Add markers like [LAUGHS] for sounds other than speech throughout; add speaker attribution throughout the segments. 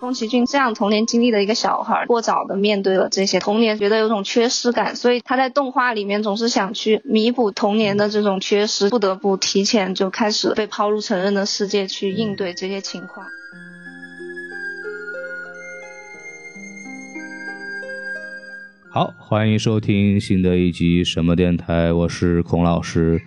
Speaker 1: 宫崎骏这样童年经历的一个小孩，过早的面对了这些童年，觉得有种缺失感，所以他在动画里面总是想去弥补童年的这种缺失，不得不提前就开始被抛入成人的世界去应对这些情况。
Speaker 2: 好，欢迎收听新的一集什么电台，我是孔老师。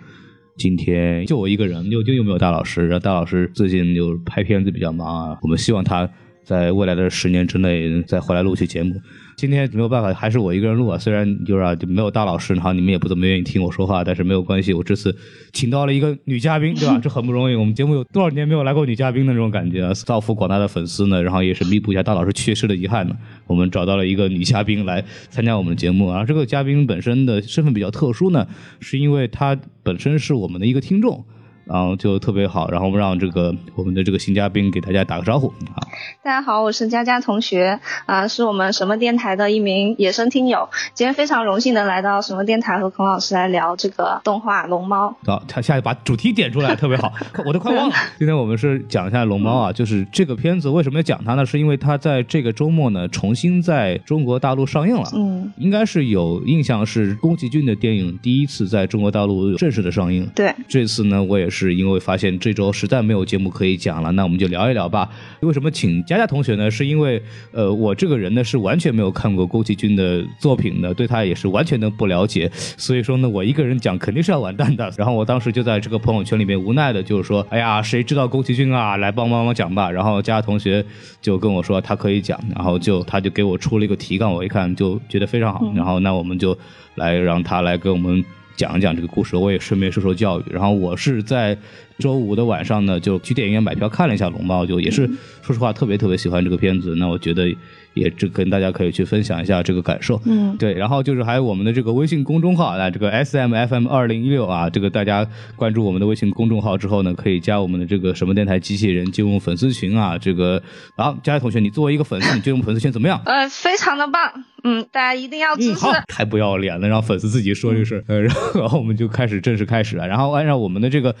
Speaker 2: 今天就我一个人，就就又没有大老师，然后大老师最近就拍片子比较忙啊，我们希望他。在未来的十年之内再回来录期节目。今天没有办法，还是我一个人录啊。虽然就是啊，就没有大老师，然后你们也不怎么愿意听我说话，但是没有关系。我这次请到了一个女嘉宾，对吧？[LAUGHS] 这很不容易。我们节目有多少年没有来过女嘉宾的那种感觉啊？造福广大的粉丝呢，然后也是弥补一下大老师去世的遗憾呢。我们找到了一个女嘉宾来参加我们的节目。而这个嘉宾本身的身份比较特殊呢，是因为她本身是我们的一个听众。然后就特别好，然后我们让这个我们的这个新嘉宾给大家打个招呼。好，
Speaker 1: 大家好，我是佳佳同学，啊，是我们什么电台的一名野生听友。今天非常荣幸能来到什么电台和孔老师来聊这个动画《龙猫》。
Speaker 2: 好，他下去把主题点出来，特别好，[LAUGHS] 我都快忘了。今天我们是讲一下《龙猫》啊，就是这个片子为什么要讲它呢？是因为它在这个周末呢重新在中国大陆上映了。
Speaker 1: 嗯，
Speaker 2: 应该是有印象是宫崎骏的电影第一次在中国大陆正式的上映。
Speaker 1: 对，
Speaker 2: 这次呢我也是。是因为发现这周实在没有节目可以讲了，那我们就聊一聊吧。为什么请佳佳同学呢？是因为呃，我这个人呢是完全没有看过宫崎骏的作品的，对他也是完全的不了解。所以说呢，我一个人讲肯定是要完蛋的。然后我当时就在这个朋友圈里面无奈的就是说，哎呀，谁知道宫崎骏啊？来帮帮忙讲吧。然后佳佳同学就跟我说他可以讲，然后就他就给我出了一个提纲，我一看就觉得非常好。然后那我们就来让他来给我们。讲一讲这个故事，我也顺便受受教育。然后我是在周五的晚上呢，就去电影院买票看了一下《龙猫》，就也是说实话特别特别喜欢这个片子。那我觉得。也这跟大家可以去分享一下这个感受，
Speaker 1: 嗯，
Speaker 2: 对，然后就是还有我们的这个微信公众号啊，这个 S M F M 二零一六啊，这个大家关注我们的微信公众号之后呢，可以加我们的这个什么电台机器人进入粉丝群啊，这个，好，佳佳同学，你作为一个粉丝，你进入粉丝群怎么样？
Speaker 1: 呃，非常的棒，嗯，大家一定要支持，
Speaker 2: 太不要脸了，让粉丝自己说这个事儿，呃，[LAUGHS] 然后我们就开始正式开始了，然后按照我们的这个。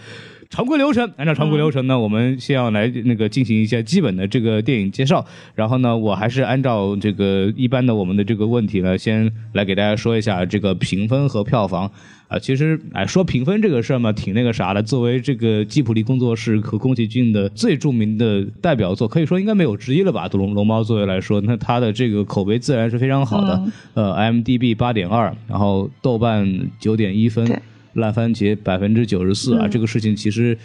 Speaker 2: 常规流程，按照常规流程呢，我们先要来那个进行一下基本的这个电影介绍，然后呢，我还是按照这个一般的我们的这个问题呢，先来给大家说一下这个评分和票房啊。其实哎，说评分这个事儿嘛，挺那个啥的。作为这个吉普力工作室和宫崎骏的最著名的代表作，可以说应该没有之一了吧？龙龙猫作为来说，那它的这个口碑自然是非常好的。呃，IMDB 八点二，然后豆瓣九点一分。烂番茄百分之九十四啊，这个事情其实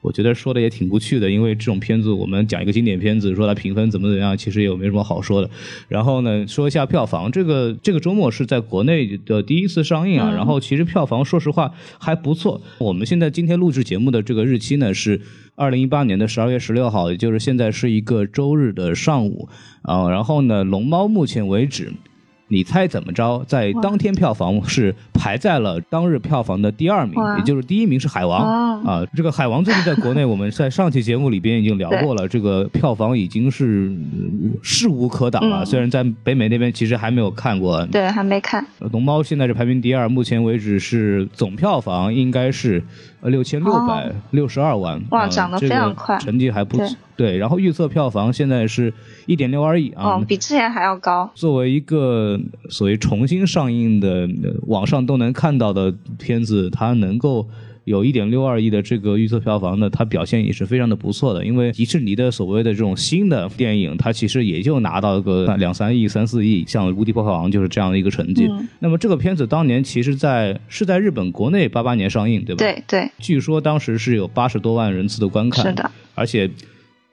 Speaker 2: 我觉得说的也挺不趣的，因为这种片子我们讲一个经典片子，说它评分怎么怎么样，其实也没什么好说的。然后呢，说一下票房，这个这个周末是在国内的第一次上映啊，然后其实票房说实话还不错。我们现在今天录制节目的这个日期呢是二零一八年的十二月十六号，也就是现在是一个周日的上午啊。然后呢，龙猫目前为止。你猜怎么着？在当天票房是排在了当日票房的第二名，也就是第一名是海王啊。这个海王最近在国内，我们在上期节目里边已经聊过了，这个票房已经是势无可挡了。虽然在北美那边其实还没有看过，
Speaker 1: 对，还没看。
Speaker 2: 龙猫现在是排名第二，目前为止是总票房应该是六千六百六十二万，
Speaker 1: 哇，涨得非常快，
Speaker 2: 成绩还不错。对，然后预测票房现在是一点六二亿啊，
Speaker 1: 比之前还要高。
Speaker 2: 作为一个所谓重新上映的网上都能看到的片子，它能够有一点六二亿的这个预测票房呢，它表现也是非常的不错的。因为迪士尼的所谓的这种新的电影，它其实也就拿到个两三亿、三四亿，像《无敌破坏王》就是这样的一个成绩。那么这个片子当年其实，在是在日本国内八八年上映，对吧？
Speaker 1: 对对。
Speaker 2: 据说当时是有八十多万人次的观看，
Speaker 1: 是的，
Speaker 2: 而且。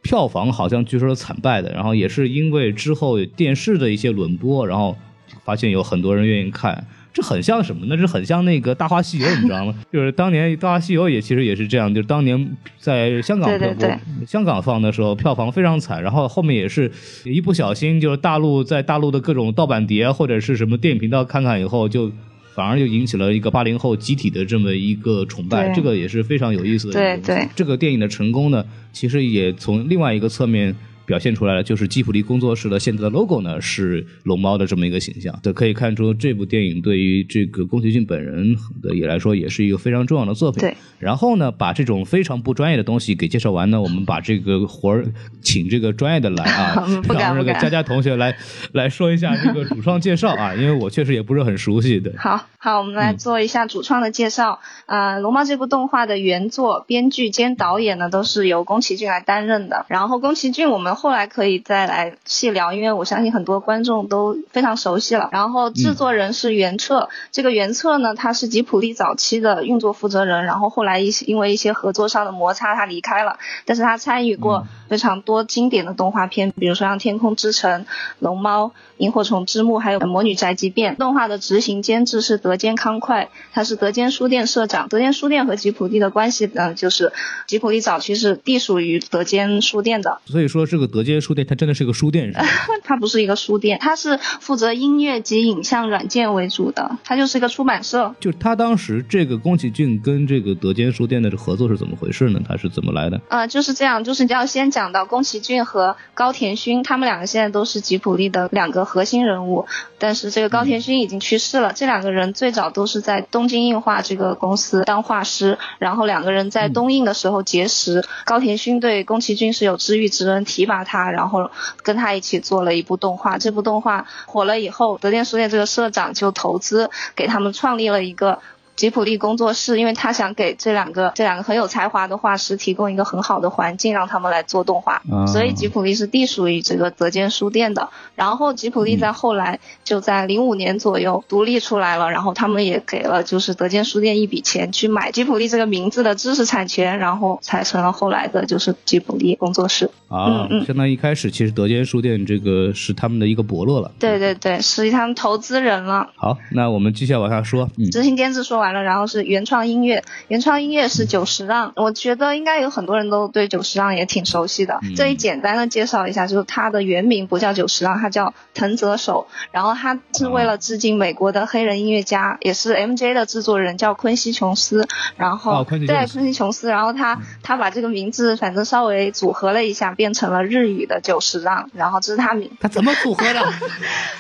Speaker 2: 票房好像据说是惨败的，然后也是因为之后电视的一些轮播，然后发现有很多人愿意看，这很像什么？那是很像那个《大话西游》，你知道吗？[LAUGHS] 就是当年《大话西游》也其实也是这样，就是当年在香港
Speaker 1: 播，
Speaker 2: 香港放的时候票房非常惨，然后后面也是一不小心，就是大陆在大陆的各种盗版碟或者是什么电影频道看看以后就。反而就引起了一个八零后集体的这么一个崇拜，这个也是非常有意思的。
Speaker 1: 对对，
Speaker 2: 这个电影的成功呢，其实也从另外一个侧面表现出来了，就是吉普力工作室的现在的 logo 呢是龙猫的这么一个形象。对可以看出这部电影对于这个宫崎骏本人的也来说也是一个非常重要的作品。
Speaker 1: 对。
Speaker 2: 然后呢，把这种非常不专业的东西给介绍完呢，我们把这个活儿请这个专业的来啊，[LAUGHS] 让这个佳佳同学来 [LAUGHS] 来说一下这个主创介绍啊，因为我确实也不是很熟悉的。
Speaker 1: 好好，我们来做一下主创的介绍。呃，龙猫这部动画的原作、编剧兼导演呢，都是由宫崎骏来担任的。然后宫崎骏，我们后来可以再来细聊，因为我相信很多观众都非常熟悉了。然后制作人是原彻，这个原彻呢，他是吉普力早期的运作负责人，然后后来一些因为一些合作上的摩擦，他离开了。但是他参与过非常多经典的动画片，比如说像《天空之城》、《龙猫》、《萤火虫之墓》，还有《魔女宅急便》。动画的执行监制是德间康快，他是德间书店社长。德间书店和吉普力的关系呢，就是吉普力早期是隶属于德间书店的。
Speaker 2: 所以说，这个德间书店它真的是个书店，是吧？[LAUGHS]
Speaker 1: 它不是一个书店，它是负责音乐及影像软件为主的，它就是一个出版社。
Speaker 2: 就他当时这个宫崎骏跟这个德间书店的这合作是怎么回事呢？他是怎么来的？
Speaker 1: 呃，就是这样，就是你要先讲到宫崎骏和高田勋，他们两个现在都是吉普力的两个核心人物，但是这个高田勋已经去世了。这两个人最早都是在东京映画这个公司当画师，然后两个人在东映的时候结识。高田勋对宫崎骏是有知遇之恩，提拔他，然后跟他一起做了一部动画。这部动画火了以后，德间书店这个社长就投资给他们创立了一个。吉普力工作室，因为他想给这两个这两个很有才华的画师提供一个很好的环境，让他们来做动画，所以吉普力是隶属于这个泽间书店的。然后吉普力在后来就在零五年左右独立出来了，然后他们也给了就是泽间书店一笔钱去买吉普力这个名字的知识产权，然后才成了后来的就是吉普力工作室。
Speaker 2: 啊，嗯相当于一开始其实德间书店这个是他们的一个伯乐了。
Speaker 1: 对对对，是他们投资人了。
Speaker 2: 好，那我们继续往下说。
Speaker 1: 嗯执行监制说完。完了，然后是原创音乐，原创音乐是久石让，我觉得应该有很多人都对久石让也挺熟悉的。这里简单的介绍一下，就是他的原名不叫久石让，他叫藤泽守，然后他是为了致敬美国的黑人音乐家，也是 MJ 的制作人，叫昆西琼斯，然后对昆西琼斯，然后他他把这个名字反正稍微组合了一下，变成了日语的久石让，然后这是他名，
Speaker 2: 他怎么组合的？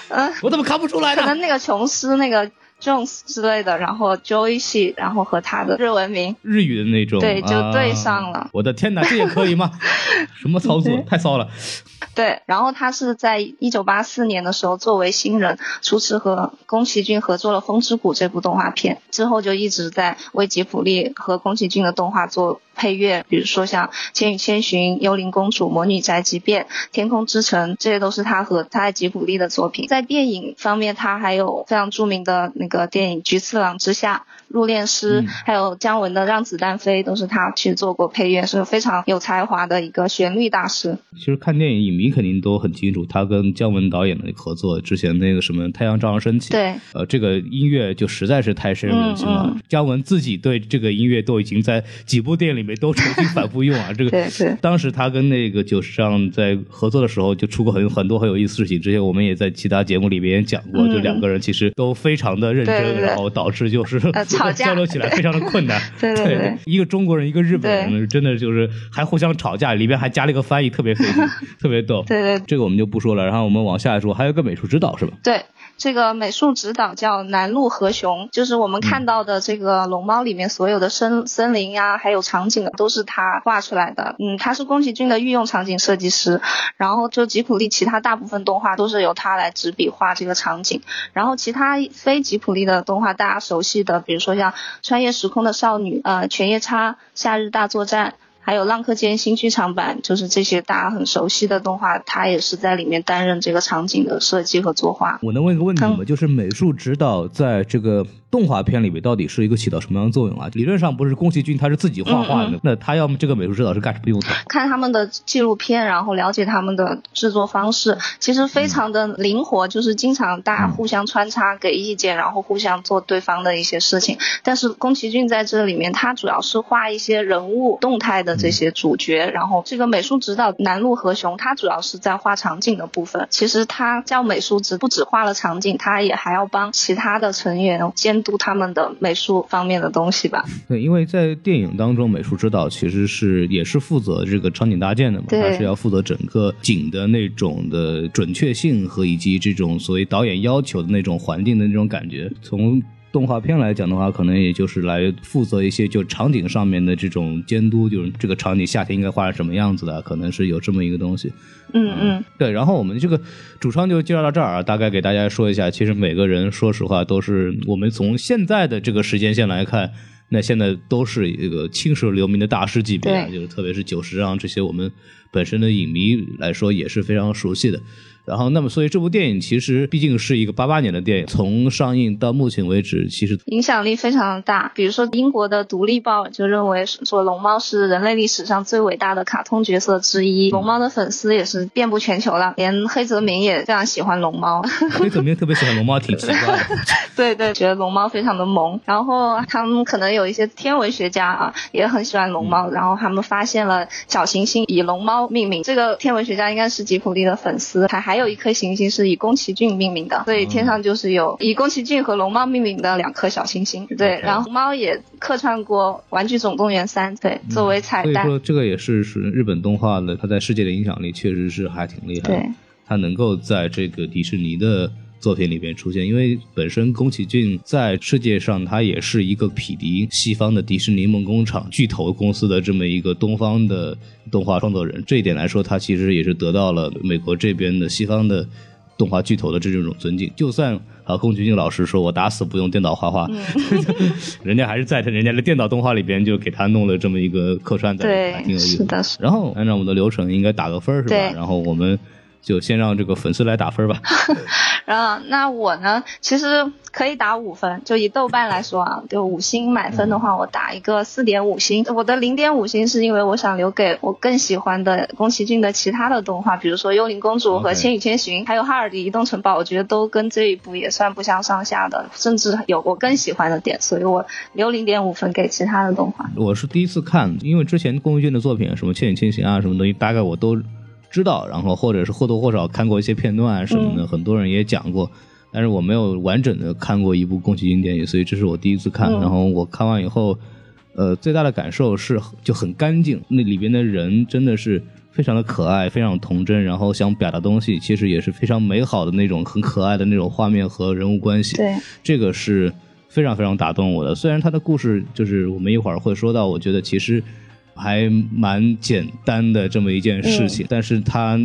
Speaker 2: 嗯，[LAUGHS] 我怎么看不出来
Speaker 1: 呢？可能那个琼斯那个。Jones 之类的，然后 Joyce，然后和他的日文名，
Speaker 2: 日语的那种，
Speaker 1: 对，就对上了。
Speaker 2: 我的天哪，这也可以吗？[LAUGHS] 什么操作？太骚了。
Speaker 1: 对，然后他是在一九八四年的时候作为新人，初次和宫崎骏合作了《风之谷》这部动画片，之后就一直在为吉卜力和宫崎骏的动画做。配乐，比如说像《千与千寻》《幽灵公主》《魔女宅急便》《天空之城》，这些都是他和他在吉卜力的作品。在电影方面，他还有非常著名的那个电影《菊次郎之下》。入殓师，还有姜文的《让子弹飞》，都是他去做过配乐，是非常有才华的一个旋律大师。
Speaker 2: 其实看电影，影迷肯定都很清楚，他跟姜文导演的合作，之前那个什么《太阳照常升起》，
Speaker 1: 对，
Speaker 2: 呃，这个音乐就实在是太深入人心了。姜文自己对这个音乐都已经在几部电影里面都重新反复用啊。这个。当时他跟那个久石让在合作的时候，就出过很很多很有意思事情。之前我们也在其他节目里面讲过，就两个人其实都非常的认真，然后导致就是。交流起来非常的困难，[LAUGHS]
Speaker 1: 对对对，
Speaker 2: 一个中国人，一个日本人，真的就是还互相吵架，里边还加了一个翻译，特别费劲，[LAUGHS] 特别逗。
Speaker 1: 对对，
Speaker 2: 这个我们就不说了，然后我们往下说，还有个美术指导是吧？
Speaker 1: 对。这个美术指导叫南路和雄，就是我们看到的这个龙猫里面所有的森森林呀，还有场景都是他画出来的。嗯，他是宫崎骏的御用场景设计师，然后就吉普力其他大部分动画都是由他来执笔画这个场景。然后其他非吉普力的动画，大家熟悉的，比如说像穿越时空的少女，呃，犬夜叉、夏日大作战。还有《浪客剑》新剧场版，就是这些大家很熟悉的动画，他也是在里面担任这个场景的设计和作画。
Speaker 2: 我能问一个问题吗？就是美术指导在这个。动画片里面到底是一个起到什么样的作用啊？理论上不是宫崎骏他是自己画画的，那他要么这个美术指导是干什么用的？
Speaker 1: 看他们的纪录片，然后了解他们的制作方式，其实非常的灵活，就是经常大家互相穿插给意见，然后互相做对方的一些事情。但是宫崎骏在这里面，他主要是画一些人物动态的的这些主角。然后这个美术指导南路和雄，他主要是在画场景的部分。其实他叫美术指，不只画了场景，他也还要帮其他的成员监督他们的美术方面的东西吧。
Speaker 2: 对，因为在电影当中，美术指导其实是也是负责这个场景搭建的嘛，他是要负责整个景的那种的准确性和以及这种所谓导演要求的那种环境的那种感觉。从动画片来讲的话，可能也就是来负责一些就场景上面的这种监督，就是这个场景夏天应该画成什么样子的，可能是有这么一个东西。
Speaker 1: 嗯嗯，
Speaker 2: 对。然后我们这个主创就介绍到这儿啊，大概给大家说一下，其实每个人说实话都是我们从现在的这个时间线来看，那现在都是一个青史留名的大师级别，就是特别是九十让这些我们本身的影迷来说也是非常熟悉的。然后，那么，所以这部电影其实毕竟是一个八八年的电影，从上映到目前为止，其实
Speaker 1: 影响力非常的大。比如说，英国的《独立报》就认为说龙猫是人类历史上最伟大的卡通角色之一，龙猫的粉丝也是遍布全球了，连黑泽明也非常喜欢龙猫。
Speaker 2: 黑泽明特别喜欢龙猫，挺奇怪的。[LAUGHS]
Speaker 1: 对对，觉得龙猫非常的萌。然后他们可能有一些天文学家啊，也很喜欢龙猫。然后他们发现了小行星以龙猫命名，这个天文学家应该是吉普力的粉丝，还还有一颗行星是以宫崎骏命名的，所以天上就是有以宫崎骏和龙猫命名的两颗小行星。对，然后猫也客串过《玩具总动员三》，对，作为彩蛋。
Speaker 2: 所以说这个也是是日本动画的，它在世界的影响力确实是还挺厉害。
Speaker 1: 对，
Speaker 2: 它能够在这个迪士尼的。作品里边出现，因为本身宫崎骏在世界上，他也是一个匹敌西方的迪士尼梦工厂巨头公司的这么一个东方的动画创作人。这一点来说，他其实也是得到了美国这边的西方的动画巨头的这种尊敬。就算啊，宫崎骏老师说我打死不用电脑画画，[LAUGHS] 人家还是在他人家的电脑动画里边就给他弄了这么一个客串在，
Speaker 1: 对，
Speaker 2: 挺有意思
Speaker 1: 的。
Speaker 2: 然后按照我们的流程，应该打个分是吧？然后我们。就先让这个粉丝来打分吧。[LAUGHS]
Speaker 1: 然后，那我呢，其实可以打五分。就以豆瓣来说啊，就五星满分的话，我打一个四点五星。我的零点五星是因为我想留给我更喜欢的宫崎骏的其他的动画，比如说《幽灵公主》和《千与千寻》，还有《哈尔的移动城堡》，我觉得都跟这一部也算不相上下的，甚至有我更喜欢的点，所以我留零点五分给其他的动画。
Speaker 2: 我是第一次看，因为之前宫崎骏的作品，什么《千与千寻》啊，什么东西，大概我都。知道，然后或者是或多或少看过一些片段什么的，很多人也讲过，但是我没有完整的看过一部宫崎骏电影，所以这是我第一次看。然后我看完以后，呃，最大的感受是就很干净，那里边的人真的是非常的可爱，非常童真，然后想表达东西其实也是非常美好的那种很可爱的那种画面和人物关系。
Speaker 1: 对，
Speaker 2: 这个是非常非常打动我的。虽然他的故事就是我们一会儿会说到，我觉得其实。还蛮简单的这么一件事情，但是它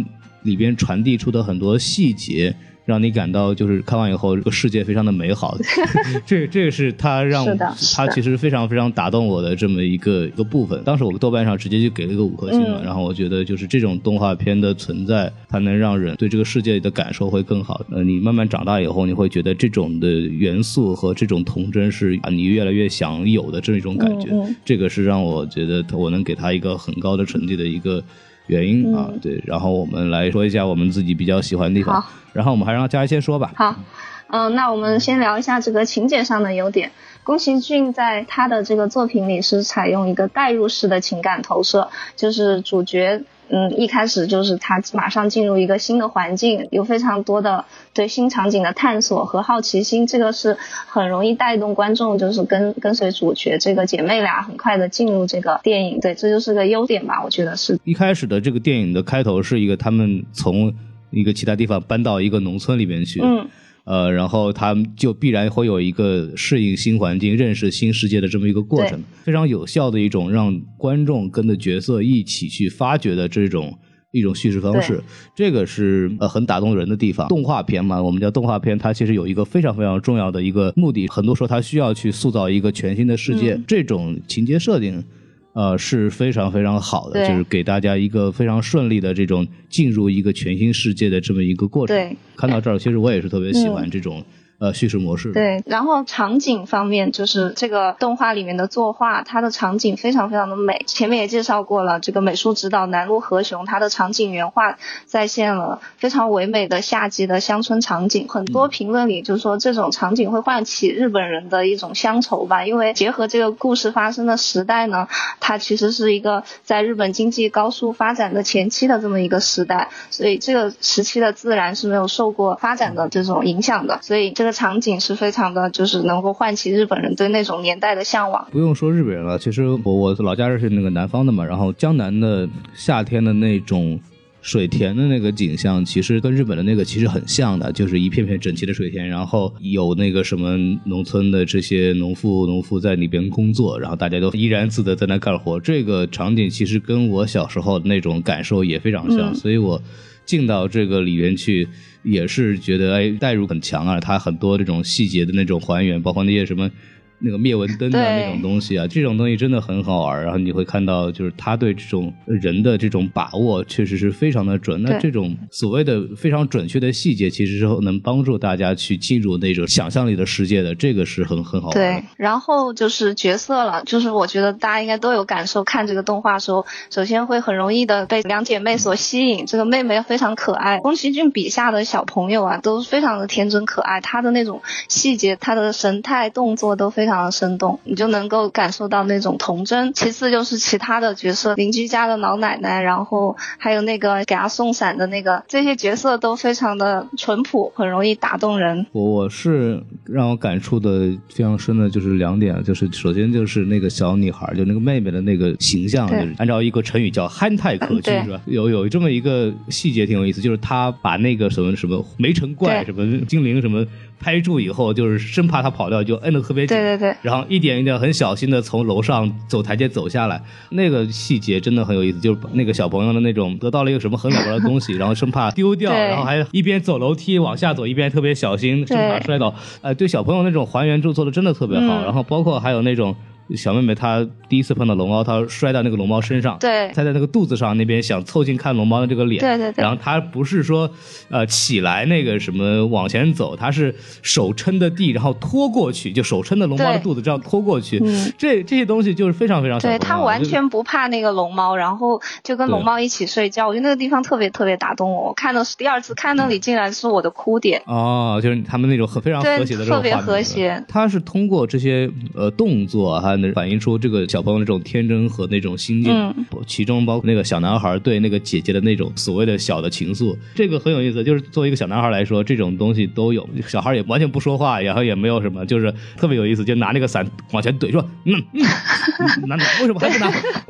Speaker 2: 里边传递出的很多细节。让你感到就是看完以后，这个世界非常的美好。[LAUGHS] 这这个是他让他其实非常非常打动我的这么一个一个部分。当时我豆瓣上直接就给了一个五颗星了。然后我觉得就是这种动画片的存在，它能让人对这个世界的感受会更好。呃，你慢慢长大以后，你会觉得这种的元素和这种童真是啊，你越来越想有的这么一种感觉。这个是让我觉得我能给他一个很高的成绩的一个。原因啊，对，然后我们来说一下我们自己比较喜欢的地方，然后我们还让佳怡先说吧。
Speaker 1: 好，嗯，那我们先聊一下这个情节上的优点。宫崎骏在他的这个作品里是采用一个代入式的情感投射，就是主角。嗯，一开始就是他马上进入一个新的环境，有非常多的对新场景的探索和好奇心，这个是很容易带动观众，就是跟跟随主角这个姐妹俩很快的进入这个电影，对，这就是个优点吧，我觉得是。
Speaker 2: 一开始的这个电影的开头是一个他们从一个其他地方搬到一个农村里面去。
Speaker 1: 嗯。
Speaker 2: 呃，然后他们就必然会有一个适应新环境、认识新世界的这么一个过程，非常有效的一种让观众跟着角色一起去发掘的这种一种叙事方式，这个是呃很打动人的地方。动画片嘛，我们叫动画片，它其实有一个非常非常重要的一个目的，很多时候它需要去塑造一个全新的世界，这种情节设定。呃，是非常非常好的，就是给大家一个非常顺利的这种进入一个全新世界的这么一个过程。
Speaker 1: 对，
Speaker 2: 看到这儿，其实我也是特别喜欢这种呃叙事模式。
Speaker 1: 对，然后场景方面，就是这个动画里面的作画，它的场景非常非常的美。前面也介绍过了，这个美术指导南路和雄，他的场景原画再现了非常唯美的夏季的乡村场景。很多评论里就说这种场景会唤起日本人的一种乡愁吧，因为结合这个故事发生的时代呢，它其实是一个在日本经济高速发展的前期的这么一个时代，所以这个时期的自然是没有受过发展的这种影响的，所以这个场景是非常的，就是能够唤起日本人对那种年代的向往。
Speaker 2: 不用说日本人了，其实我我老家是那个南方的嘛，然后江南的夏天的那种水田的那个景象，其实跟日本的那个其实很像的，就是一片片整齐的水田，然后有那个什么农村的这些农妇农妇在里边工作，然后大家都怡然自得在那干活。这个场景其实跟我小时候那种感受也非常像，
Speaker 1: 嗯
Speaker 2: 所以我进到这个里面去。也是觉得哎，代入很强啊，他很多这种细节的那种还原，包括那些什么那个灭蚊灯
Speaker 1: 的
Speaker 2: 那种东西啊，这种东西真的很好玩。然后你会看到，就是他对这种人的这种把握，确实是非常的准。那这种所谓的非常准确的细节，其实是能帮助大家去进入那种想象力的世界的，这个是很很好玩
Speaker 1: 对。，然后就是角色了，就是我觉得大家应该都有感受，看这个动画的时候，首先会很容易的被两姐妹所吸引。这个妹妹非常可爱，宫崎骏笔下的小朋友啊，都非常的天真可爱，她的那种细节，她的神态、动作都非常的生动，你就能够感受到那种童真。其次就是其他的角色，邻居家的老奶奶，然后还有那个给她送伞的那个，这些角色都非常的淳朴，很容易打动人。
Speaker 2: 我我是让我感触的非常深的，就是两点，就是首先就是那个小女孩，就那个妹妹的那个形象，就是按照一个成语叫憨态可掬，是吧？有有这么一个细节挺有意思，就是她把那个什么什么煤城怪、什么精灵什么拍住以后，就是生怕他跑掉，就摁得特别紧。
Speaker 1: 对对对。
Speaker 2: 然后一点一点很小心的从楼上走台阶走下来，那个细节真的很有意思，就是把那个小朋友的那种得到了一个什么很了不得的东西，[LAUGHS] 然后生怕丢掉，然后还一边走楼梯往下走，一边特别小心，生怕摔倒。呃，对小朋友那种还原度做的真的特别好，
Speaker 1: 嗯
Speaker 2: 然后包括还有那种。小妹妹她第一次碰到龙猫，她摔到那个龙猫身上，
Speaker 1: 对
Speaker 2: 她在那个肚子上那边想凑近看龙猫的这个脸，
Speaker 1: 对对对
Speaker 2: 然后她不是说呃起来那个什么往前走，她是手撑的地，然后拖过去，就手撑着龙猫的肚子这样拖过去，
Speaker 1: 嗯
Speaker 2: 这这些东西就是非常非常小
Speaker 1: 对她完全不怕那个龙猫，然后就跟龙猫一起睡觉。我觉得那个地方特别特别打动我。我看到是第二次看那里，竟然是我的哭点。
Speaker 2: 哦，就是他们那种很非常和谐的这种
Speaker 1: 特别和谐
Speaker 2: 他是通过这些呃动作啊，还能反映出这个小朋友的这种天真和那种心境。
Speaker 1: 嗯
Speaker 2: 其中包括那个小男孩对那个姐姐的那种所谓的小的情愫，这个很有意思。就是作为一个小男孩来说，这种东西都有。小孩也完全不说话，然后也没有什么，就是特别有意思，就拿那个伞往前怼说，嗯嗯，嗯拿拿为什么还不拿？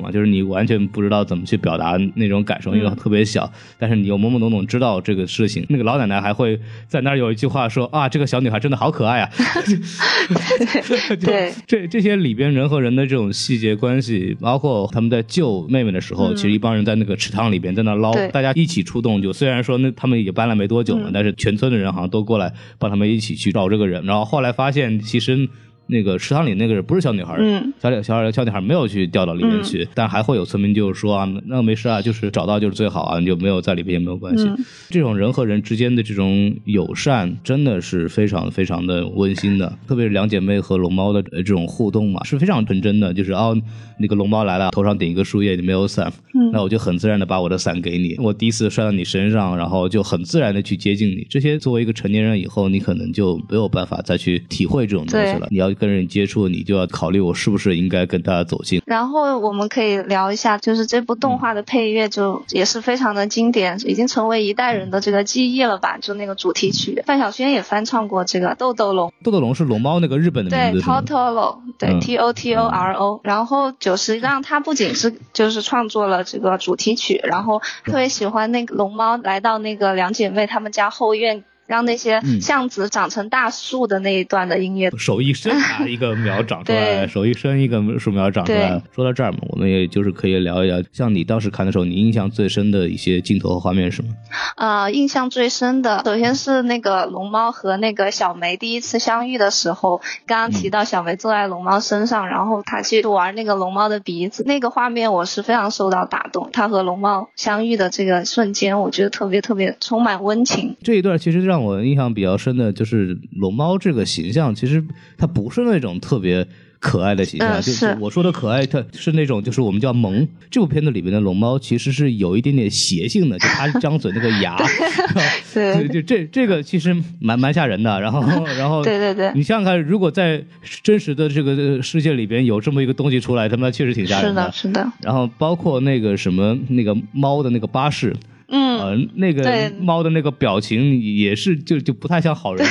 Speaker 2: 啊，[LAUGHS] 就是你完全不知道怎么去表达那种感受，因为
Speaker 1: 嗯
Speaker 2: 特别小，但是你又懵懵懂懂知道这个事情。那个老奶奶还会在那儿有一句话说啊，这个小女孩真的好可爱啊。[LAUGHS]
Speaker 1: 对 [LAUGHS]
Speaker 2: 这这些里边人和人的这种细节关系，包括他们在救妹妹的时候，
Speaker 1: 嗯
Speaker 2: 其实一帮人在那个池塘里边在那捞，大家一起出动。就虽然说那他们也搬来没多久嘛，
Speaker 1: 嗯
Speaker 2: 但是全村的人好像都过来帮他们一起去找这个人。然后后来发现，其实那个池塘里那个人不是小女孩，
Speaker 1: 嗯
Speaker 2: 小小小小女孩没有去掉到里面去，但还会有村民就是说啊，那没事啊，就是找到就是最好啊，你就没有在里边也没有关系。
Speaker 1: 嗯
Speaker 2: 这种人和人之间的这种友善，真的是非常非常的温馨的。特别是两姐妹和龙猫的呃这种互动嘛，是非常纯真的。就是哦，那个龙猫来了，头上顶一个树叶，你没有伞，
Speaker 1: 嗯
Speaker 2: 那我就很自然的把我的伞给你。我第一次摔到你身上，然后就很自然的去接近你。这些作为一个成年人以后，你可能就没有办法再去体会这种东西了。你要跟人接触，你就要考虑我是不是应该跟他走近。
Speaker 1: 然后我们可以聊一下，就是这部动画的配乐就也是非常的经典，已经成为一代人的这个记忆了吧？就那个主题曲，范晓萱也翻唱过这个《豆豆龙》。
Speaker 2: 豆豆龙是龙猫那个日本的名
Speaker 1: 对，，Totoro，对
Speaker 2: 嗯
Speaker 1: ，T O T O R O。然后久石让他不仅是就是创作了这个主题曲，然后特别喜欢那个龙猫来到那个两姐妹她们家后院。让那些
Speaker 2: 嗯
Speaker 1: 橡子长成大树的那一段的音乐，
Speaker 2: 手一伸啊，一个苗长出来；手一伸，一个树苗长出来。说到这儿嘛，我们也就是可以聊一聊，像你当时看的时候，你印象最深的一些镜头和画面是什么？
Speaker 1: 呃，印象最深的，首先是那个龙猫和那个小梅第一次相遇的时候，刚刚提到小梅坐在龙猫身上，然后她去玩那个龙猫的鼻子，那个画面我是非常受到打动。她和龙猫相遇的这个瞬间，我觉得特别特别充满温情。
Speaker 2: 这一段其实让让我印象比较深的就是龙猫这个形象，其实它不是那种特别。可爱的形象，
Speaker 1: 嗯
Speaker 2: 就是我说的可爱，它是那种就是我们叫萌。这部片子里面的龙猫其实是有一点点邪性的，就它张嘴那个牙，[LAUGHS] [LAUGHS]
Speaker 1: 对
Speaker 2: 就这这个其实蛮蛮吓人的。然后 [LAUGHS] 然后
Speaker 1: 对对对
Speaker 2: 你想想看，如果在真实的这个世界里边有这么一个东西出来，他妈确实挺吓人
Speaker 1: 是的，是的，
Speaker 2: 然后包括那个什么那个猫的那个巴士，
Speaker 1: 嗯，
Speaker 2: 呃，那个猫的那个表情也是就就不太像好人，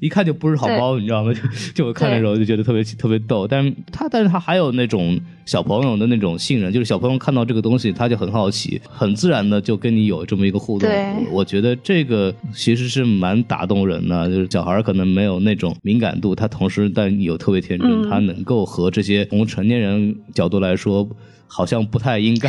Speaker 2: 一看就不是好猫，你知道吗？就就我看的时候就觉得特别特别逗，但是他但是他还有那种小朋友的那种信任，就是小朋友看到这个东西他就很好奇，很自然的就跟你有这么一个互动。
Speaker 1: 对
Speaker 2: 我我觉得这个其实是蛮打动人的，就是小孩可能没有那种敏感度，他同时但有特别天真，
Speaker 1: 嗯
Speaker 2: 他能够和这些从成年人角度来说。好像不太应该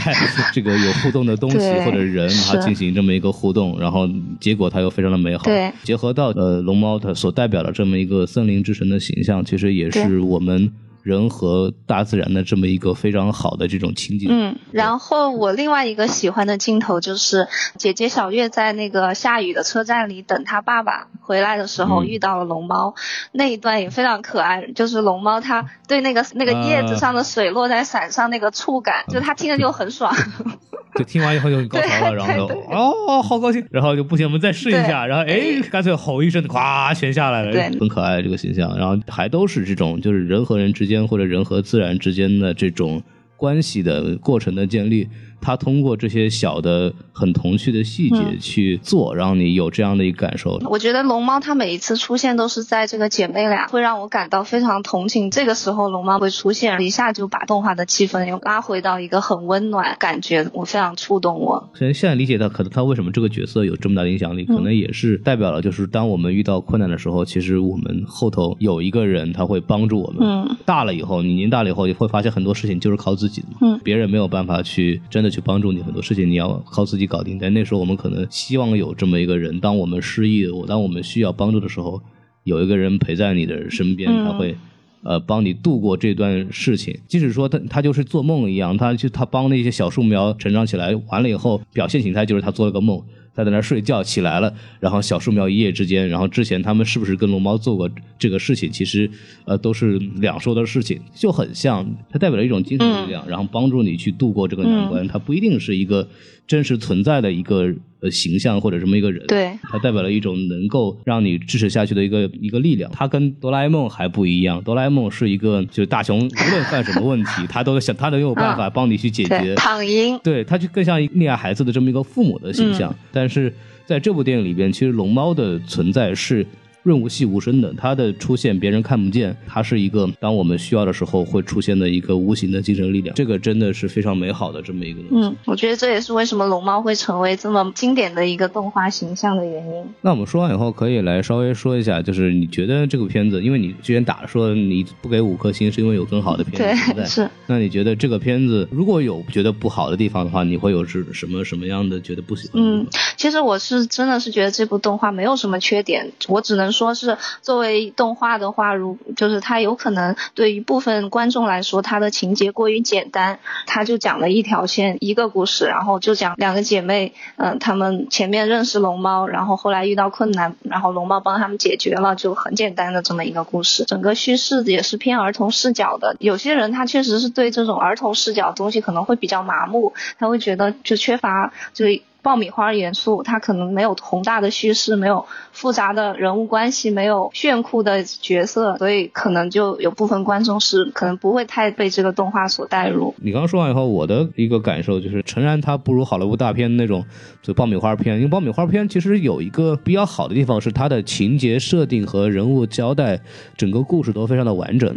Speaker 2: 这个有互动的东西或者人，
Speaker 1: 是。
Speaker 2: 它进行这么一个互动，然后结果它又非常的美好。
Speaker 1: 对，
Speaker 2: 结合到呃龙猫它所代表的这么一个森林之神的形象，其实也是我们人和大自然的这么一个非常好的这种情景。
Speaker 1: 嗯，然后我另外一个喜欢的镜头就是姐姐小月在那个下雨的车站里等她爸爸回来的时候
Speaker 2: 嗯
Speaker 1: 遇到了龙猫，那一段也非常可爱。就是龙猫它对那个那个叶子上的水落在伞上那个触感，就它听着就很爽。[LAUGHS]
Speaker 2: 就听完以后就很高潮了，然后就哦好高兴，然后就不行，我们再试一下，然后哎干脆吼一声，咵全下来了，
Speaker 1: 对。
Speaker 2: 很可爱这个形象，然后还都是这种就是人和人之间或者人和自然之间的这种关系的过程的建立。他通过这些小的、很童趣的细节
Speaker 1: 嗯
Speaker 2: 去做，让你有这样的一个感受。
Speaker 1: 我觉得龙猫它每一次出现都是在这个姐妹俩，会让我感到非常同情。这个时候龙猫会出现，一下就把动画的气氛又拉回到一个很温暖感觉，我非常触动我。
Speaker 2: 现在现在理解到，可能他为什么这个角色有这么大的影响力，可能也是代表了，就是当我们遇到困难的时候，其实我们后头有一个人他会帮助我们。
Speaker 1: 嗯，
Speaker 2: 大了以后，你年大了以后，你会发现很多事情就是靠自己的嘛。
Speaker 1: 嗯
Speaker 2: 别人没有办法去真的去帮助你，很多事情你要靠自己搞定。但那时候我们可能希望有这么一个人，当我们失意，我当我们需要帮助的时候，有一个人陪在你的身边，
Speaker 1: 嗯
Speaker 2: 他会。呃，帮你度过这段事情，即使说他他就是做梦一样，他就他帮那些小树苗成长起来，完了以后表现形态就是他做了个梦，他在那儿睡觉起来了，然后小树苗一夜之间，然后之前他们是不是跟龙猫做过这个事情，其实呃都是两说的事情，就很像，它代表了一种精神力量，然后帮助你去度过这个难关，它不一定是一个真实存在的一个呃形象或者这么一个人，
Speaker 1: 对，
Speaker 2: 它代表了一种能够让你支持下去的一个一个力量。它跟哆啦 A 梦还不一样，哆啦 A 梦是一个就是大雄无论犯什么问题，[LAUGHS] 他都想他都有办法帮你去解决。
Speaker 1: 对，躺赢。
Speaker 2: 对，他就更像溺爱孩子的这么一个父母的形象。但是在这部电影里边，其实龙猫的存在是润物细无声的，它的出现别人看不见，它是一个当我们需要的时候会出现的一个无形的精神力量。这个真的是非常美好的这么一个东西。
Speaker 1: 嗯，我觉得这也是为什么龙猫会成为这么经典的一个动画形象的原因。
Speaker 2: 那我们说完以后，可以来稍微说一下，就是你觉得这个片子，因为你之前打说你不给五颗星，是因为有更好的片 [LAUGHS]
Speaker 1: 对
Speaker 2: 子存在。，
Speaker 1: 是。
Speaker 2: 那你觉得这个片子如果有觉得不好的地方的话，你会有是什么什么样的觉得不喜欢
Speaker 1: 嗯？，其实我是真的是觉得这部动画没有什么缺点，我只能说是作为动画的话，如就是它有可能对于部分观众来说，它的情节过于简单，它就讲了一条线一个故事，然后就讲两个姐妹，嗯、她们前面认识龙猫，然后后来遇到困难，然后龙猫帮她们解决了，就很简单的这么一个故事。整个叙事也是偏儿童视角的，有些人他确实是对这种儿童视角的东西可能会比较麻木，他会觉得就缺乏就爆米花元素，它可能没有宏大的叙事，没有复杂的人物关系，没有炫酷的角色，所以可能就有部分观众是可能不会太被这个动画所带入。
Speaker 2: 你刚说完以后，我的一个感受就是，诚然它不如好莱坞大片那种就爆米花片，因为爆米花片其实有一个比较好的地方是它的情节设定和人物交代，整个故事都非常的完整。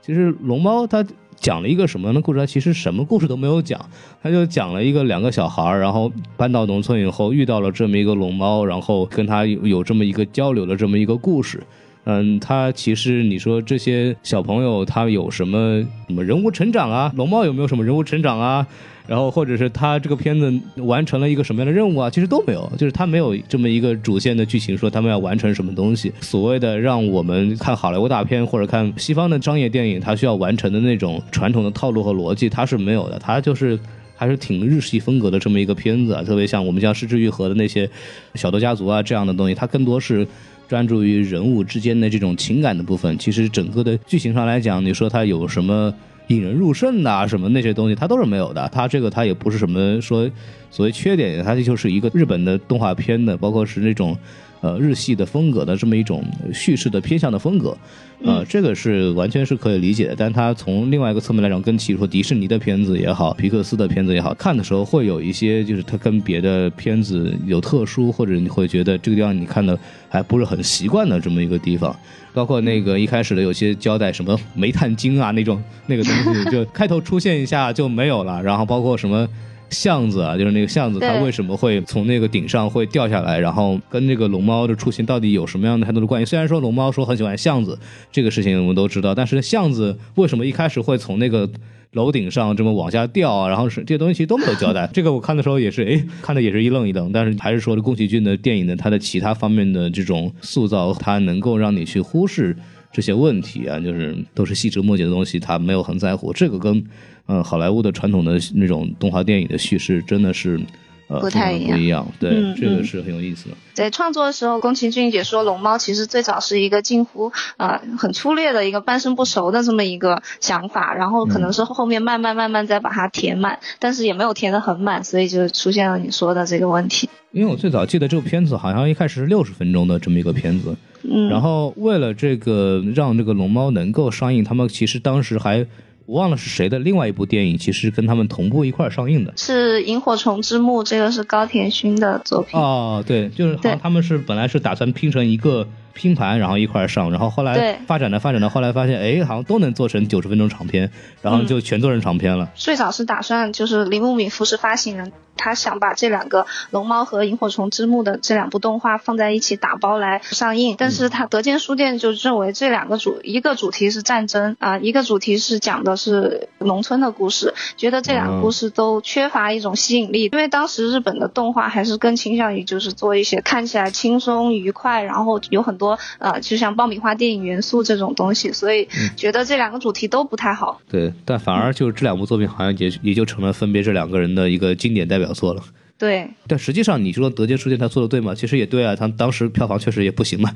Speaker 2: 其实龙猫它讲了一个什么样的故事？他其实什么故事都没有讲，他就讲了一个两个小孩儿，然后搬到农村以后遇到了这么一个龙猫，然后跟他有有这么一个交流的这么一个故事。嗯，他其实你说这些小朋友他有什么什么人物成长啊？龙猫有没有什么人物成长啊？然后或者是他这个片子完成了一个什么样的任务啊？其实都没有，就是他没有这么一个主线的剧情，说他们要完成什么东西。所谓的让我们看好莱坞大片或者看西方的商业电影，它需要完成的那种传统的套路和逻辑，它是没有的。它就是还是挺日系风格的这么一个片子啊，特别像我们像《失之愈合》的那些小偷家族啊这样的东西，它更多是。专注于人物之间的这种情感的部分，其实整个的剧情上来讲，你说它有什么引人入胜的啊，什么那些东西，它都是没有的。它这个它也不是什么说所谓缺点，它就是一个日本的动画片的，包括是那种。呃，日系的风格的这么一种叙事的偏向的风格，呃，这个是完全是可以理解的。但它从另外一个侧面来讲，跟其如说迪士尼的片子也好，皮克斯的片子也好看的时候，会有一些就是它跟别的片子有特殊，或者你会觉得这个地方你看的还不是很习惯的这么一个地方。包括那个一开始的有些交代什么煤炭精啊那种那个东西，就开头出现一下就没有了。然后包括什么。巷子啊，就是那个巷子，它为什么会从那个顶上会掉下来？然后跟那个龙猫的出行到底有什么样的太多的关系？虽然说龙猫说很喜欢巷子这个事情，我们都知道，但是巷子为什么一开始会从那个楼顶上这么往下掉？啊然后是这些东西其实都没有交代。[LAUGHS] 这个我看的时候也是，哎，看的也是一愣一愣。但是还是说，宫崎骏的电影呢，它的其他方面的这种塑造，它能够让你去忽视这些问题啊，就是都是细枝末节的东西，他没有很在乎。这个跟。嗯，好莱坞的传统的那种动画电影的叙事真的是，呃，
Speaker 1: 不太
Speaker 2: 一样。对，这个是很有意思的。
Speaker 1: 在创作的时候，宫崎骏也说，龙猫其实最早是一个近乎呃很粗略的一个半生不熟的这么一个想法，然后可能是后面慢慢慢慢再把它填满，但是也没有填得很满，所以就出现了你说的这个问题。
Speaker 2: 因为我最早记得这部片子好像一开始是六十分钟的这么一个片子，
Speaker 1: 嗯，
Speaker 2: 然后为了这个让这个龙猫能够上映，他们其实当时还。我忘了是谁的另外一部电影，其实跟他们同步一块上映的，
Speaker 1: 是《萤火虫之墓》，这个是高田勋的作品。
Speaker 2: 哦，对，就是好像他们是本来是打算拼成一个拼盘，然后一块上，然后后来发展的发展的，后来发现，哎，好像都能做成九十分钟长片，然后就全做成长片了。
Speaker 1: 最早是打算就是铃木敏夫是发行人。他想把这两个《龙猫》和《萤火虫之墓》的这两部动画放在一起打包来上映，但是他德间书店就认为这两个主一个主题是战争啊，一个主题是讲的是农村的故事，觉得这两个故事都缺乏一种吸引力，因为当时日本的动画还是更倾向于就是做一些看起来轻松愉快，然后有很多呃就像爆米花电影元素这种东西，所以觉得这两个主题都不太好。
Speaker 2: 对，但反而就是这两部作品好像也也就成了分别这两个人的一个经典代表。作了，
Speaker 1: 对，
Speaker 2: 但实际上你说德杰书店他做的对吗？其实也对啊，他当时票房确实也不行嘛。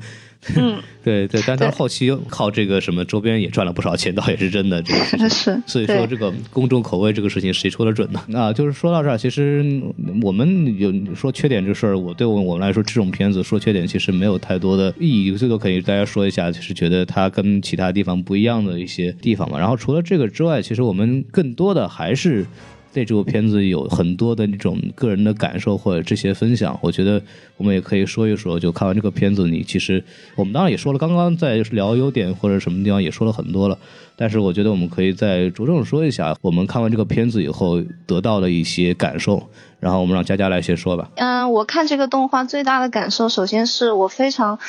Speaker 1: 嗯，[LAUGHS]
Speaker 2: 对对，但他后期靠这个什么周边也赚了不少钱，倒也是真的。这个 [LAUGHS]
Speaker 1: 是，
Speaker 2: 所以说这个公众口味这个事情谁说的准呢？啊，就是说到这儿，其实我们有说缺点这事儿，我对我我们来说，这种片子说缺点其实没有太多的意义，最多可以大家说一下，就是觉得它跟其他地方不一样的一些地方嘛。然后除了这个之外，其实我们更多的还是。对这部片子有很多的那种个人的感受或者这些分享，我觉得我们也可以说一说。就看完这个片子，你其实我们当然也说了，刚刚在聊优点或者什么地方也说了很多了，但是我觉得我们可以再着重说一下我们看完这个片子以后得到的一些感受。然后我们让佳佳来先说吧。
Speaker 1: 嗯，我看这个动画最大的感受，首先是我非常。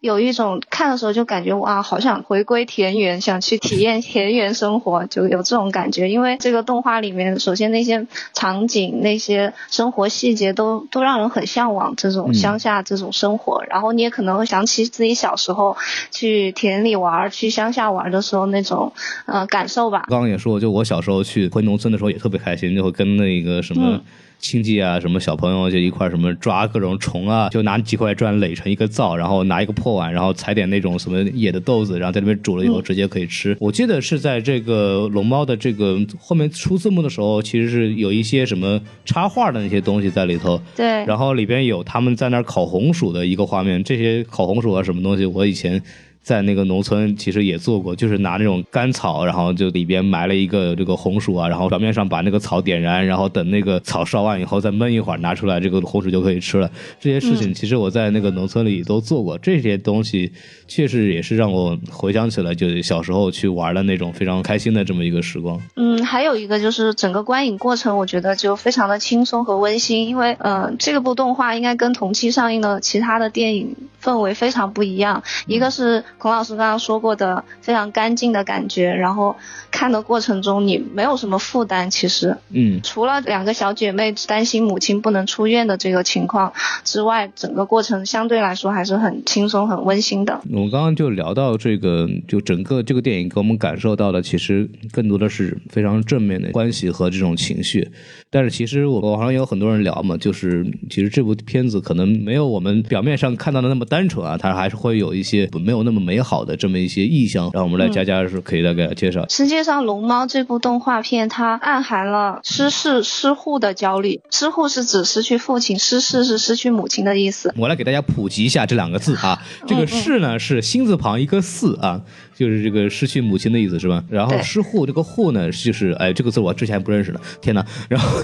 Speaker 1: 有一种看的时候就感觉哇，好想回归田园，想去体验田园生活，就有这种感觉。因为这个动画里面，首先那些场景、那些生活细节都都让人很向往这种乡下这种生活。然后你也可能会想起自己小时候去田里玩、去乡下玩的时候那种呃感受吧。
Speaker 2: 刚刚也说，就我小时候去回农村的时候也特别开心，就会跟那个什么。亲戚啊，什么小朋友就一块什么抓各种虫啊，就拿几块砖垒成一个灶，然后拿一个破碗，然后采点那种什么野的豆子，然后在那边煮了以后直接可以吃。我记得是在这个龙猫的这个后面出字幕的时候，其实是有一些什么插画的那些东西在里头。
Speaker 1: 对。
Speaker 2: 然后里边有他们在那儿烤红薯的一个画面，这些烤红薯啊什么东西，我以前。在那个农村，其实也做过，就是拿那种干草，然后就里边埋了一个这个红薯啊，然后表面上把那个草点燃，然后等那个草烧完以后再焖一会儿，拿出来这个红薯就可以吃了。这些事情其实我在那个农村里都做过，这些东西确实也是让我回想起来，就小时候去玩的那种非常开心的这么一个时光。
Speaker 1: 嗯，还有一个就是整个观影过程，我觉得就非常的轻松和温馨，因为嗯，这个部动画应该跟同期上映的其他的电影氛围非常不一样，一个是。孔老师刚刚说过的非常干净的感觉，然后看的过程中你没有什么负担，其实，
Speaker 2: 嗯，
Speaker 1: 除了两个小姐妹担心母亲不能出院的这个情况之外，整个过程相对来说还是很轻松、很温馨的。
Speaker 2: 我们刚刚就聊到这个，就整个这个电影给我们感受到的，其实更多的是非常正面的关系和这种情绪。但是其实我网上有很多人聊嘛，就是其实这部片子可能没有我们表面上看到的那么单纯啊，它还是会有一些没有那么美好的这么一些意象。让我们来佳佳是可以来给大家介绍。
Speaker 1: 实际上，《龙猫》这部动画片它暗含了失事失护的焦虑。失护是指失去父亲，失事是失去母亲的意思。
Speaker 2: 我来给大家普及一下这两个字啊，这个“事”呢是心字旁一个“四”啊，就是这个失去母亲的意思是吧？然后“失户”这个“户”呢，就是哎，这个字我之前不认识呢，天哪！[LAUGHS] 然后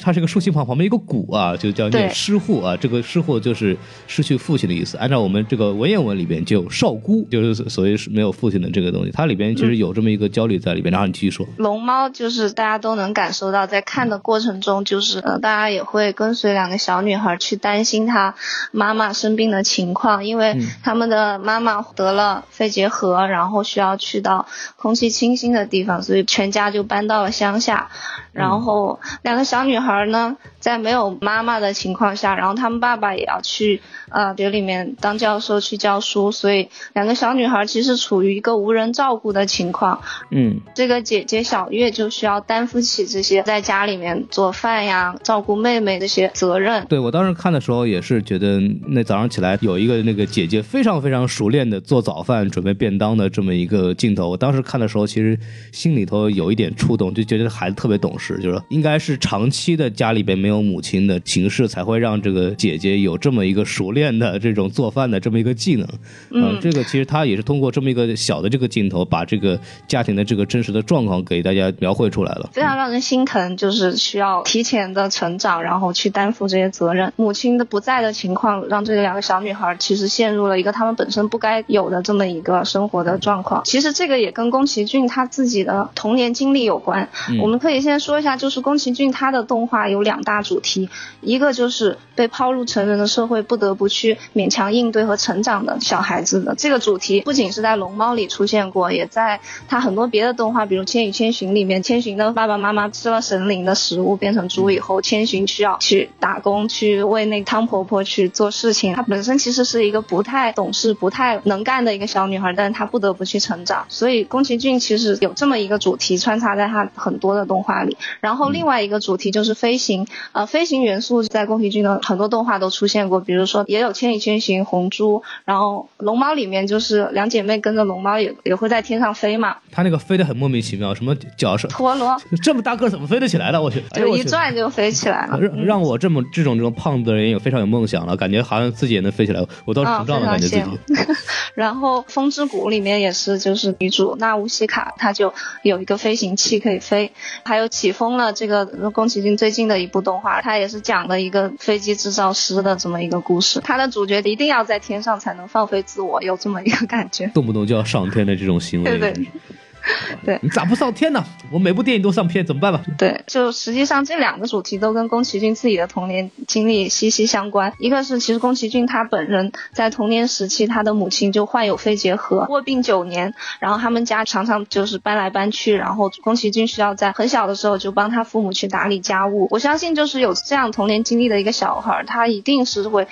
Speaker 2: 它是个竖心旁旁边一个“谷”啊，就叫念“失户”啊，这个“失户”就是失去父亲的意思。按照我们这个文言文里边就有少孤，就是所谓是没有父亲的这个东西，它里边其实有这么一个焦虑在里边。然后你继续说，
Speaker 1: 龙猫就是大家都能感受到，在看的过程中，就是呃，大家也会跟随两个小女孩去担心她妈妈生病的情况，因为他们的妈妈得了肺结核，然后需要去到空气清新的地方，所以全家就搬到了乡下。然后两个小女孩呢，在没有妈妈的情况下，然后他们爸爸也要去呃学里面当教授去教书，所以两个小女孩其实处于一个无人照顾的情况。
Speaker 2: 嗯，
Speaker 1: 这个姐姐小月就需要担负起这些在家里面做饭呀、照顾妹妹这些责任。
Speaker 2: 对我当时看的时候也是觉得，那早上起来有一个那个姐姐非常非常熟练的做早饭、准备便当的这么一个镜头，我当时看的时候其实心里头有一点触动，就觉得孩子特别懂事。就是应该是长期的家里边没有母亲的形式，才会让这个姐姐有这么一个熟练的这种做饭的这么一个技能。
Speaker 1: 嗯，
Speaker 2: 这个其实他也是通过这么一个小的这个镜头，把这个家庭的这个真实的状况给大家描绘出来了。
Speaker 1: 非常让人心疼，就是需要提前的成长，然后去担负这些责任。母亲的不在的情况，让这两个小女孩其实陷入了一个她们本身不该有的这么一个生活的状况。其实这个也跟宫崎骏他自己的童年经历有关。我们可以先说一下，就是宫崎骏他的动画有两大主题，一个就是被抛入成人的社会，不得不去勉强应对和成长的小孩子的这个主题，不仅是在《龙猫》里出现过，也在他很多别的动画，比如《千与千寻》里面，千寻的爸爸妈妈吃了神灵的食物变成猪以后，千寻需要去打工，去为那汤婆婆去做事情。她本身其实是一个不太懂事、不太能干的一个小女孩，但是她不得不去成长。所以宫崎骏其实有这么一个主题穿插在他很多的动画里，然后另外一个主题就是飞行，呃，飞行元素在宫崎骏的很多动画都出现过，比如说也有《千与千寻》、红猪，然后《龙猫》里面就是两姐妹跟着龙猫也也会在天上飞嘛。
Speaker 2: 他那个飞得很莫名其妙，什么脚是
Speaker 1: 陀螺，
Speaker 2: 这么大个怎么飞得起来的？我去，
Speaker 1: 就一转就飞起来了。
Speaker 2: 让让我这么这种这种胖子的人也非常有梦想了，感觉好像自己也能飞起来，我倒是膨胀了，感觉自己。[LAUGHS]
Speaker 1: 然后《风之谷》里面也是，就是女主纳乌西卡，它就有一个飞行器可以飞。还有起风了，这个宫崎骏最近的一部动画，它也是讲了一个飞机制造师的这么一个故事。它的主角一定要在天上才能放飞自我，有这么一个感觉，
Speaker 2: 动不动就要上天的这种行为。
Speaker 1: 对对。[LAUGHS] 对
Speaker 2: 你咋不上天呢？我每部电影都上片，怎么办吧？
Speaker 1: 对，就实际上这两个主题都跟宫崎骏自己的童年经历息息相关。一个是其实宫崎骏他本人在童年时期，他的母亲就患有肺结核，卧病九年，然后他们家常常就是搬来搬去，然后宫崎骏需要在很小的时候就帮他父母去打理家务。我相信就是有这样童年经历的一个小孩，他一定是会。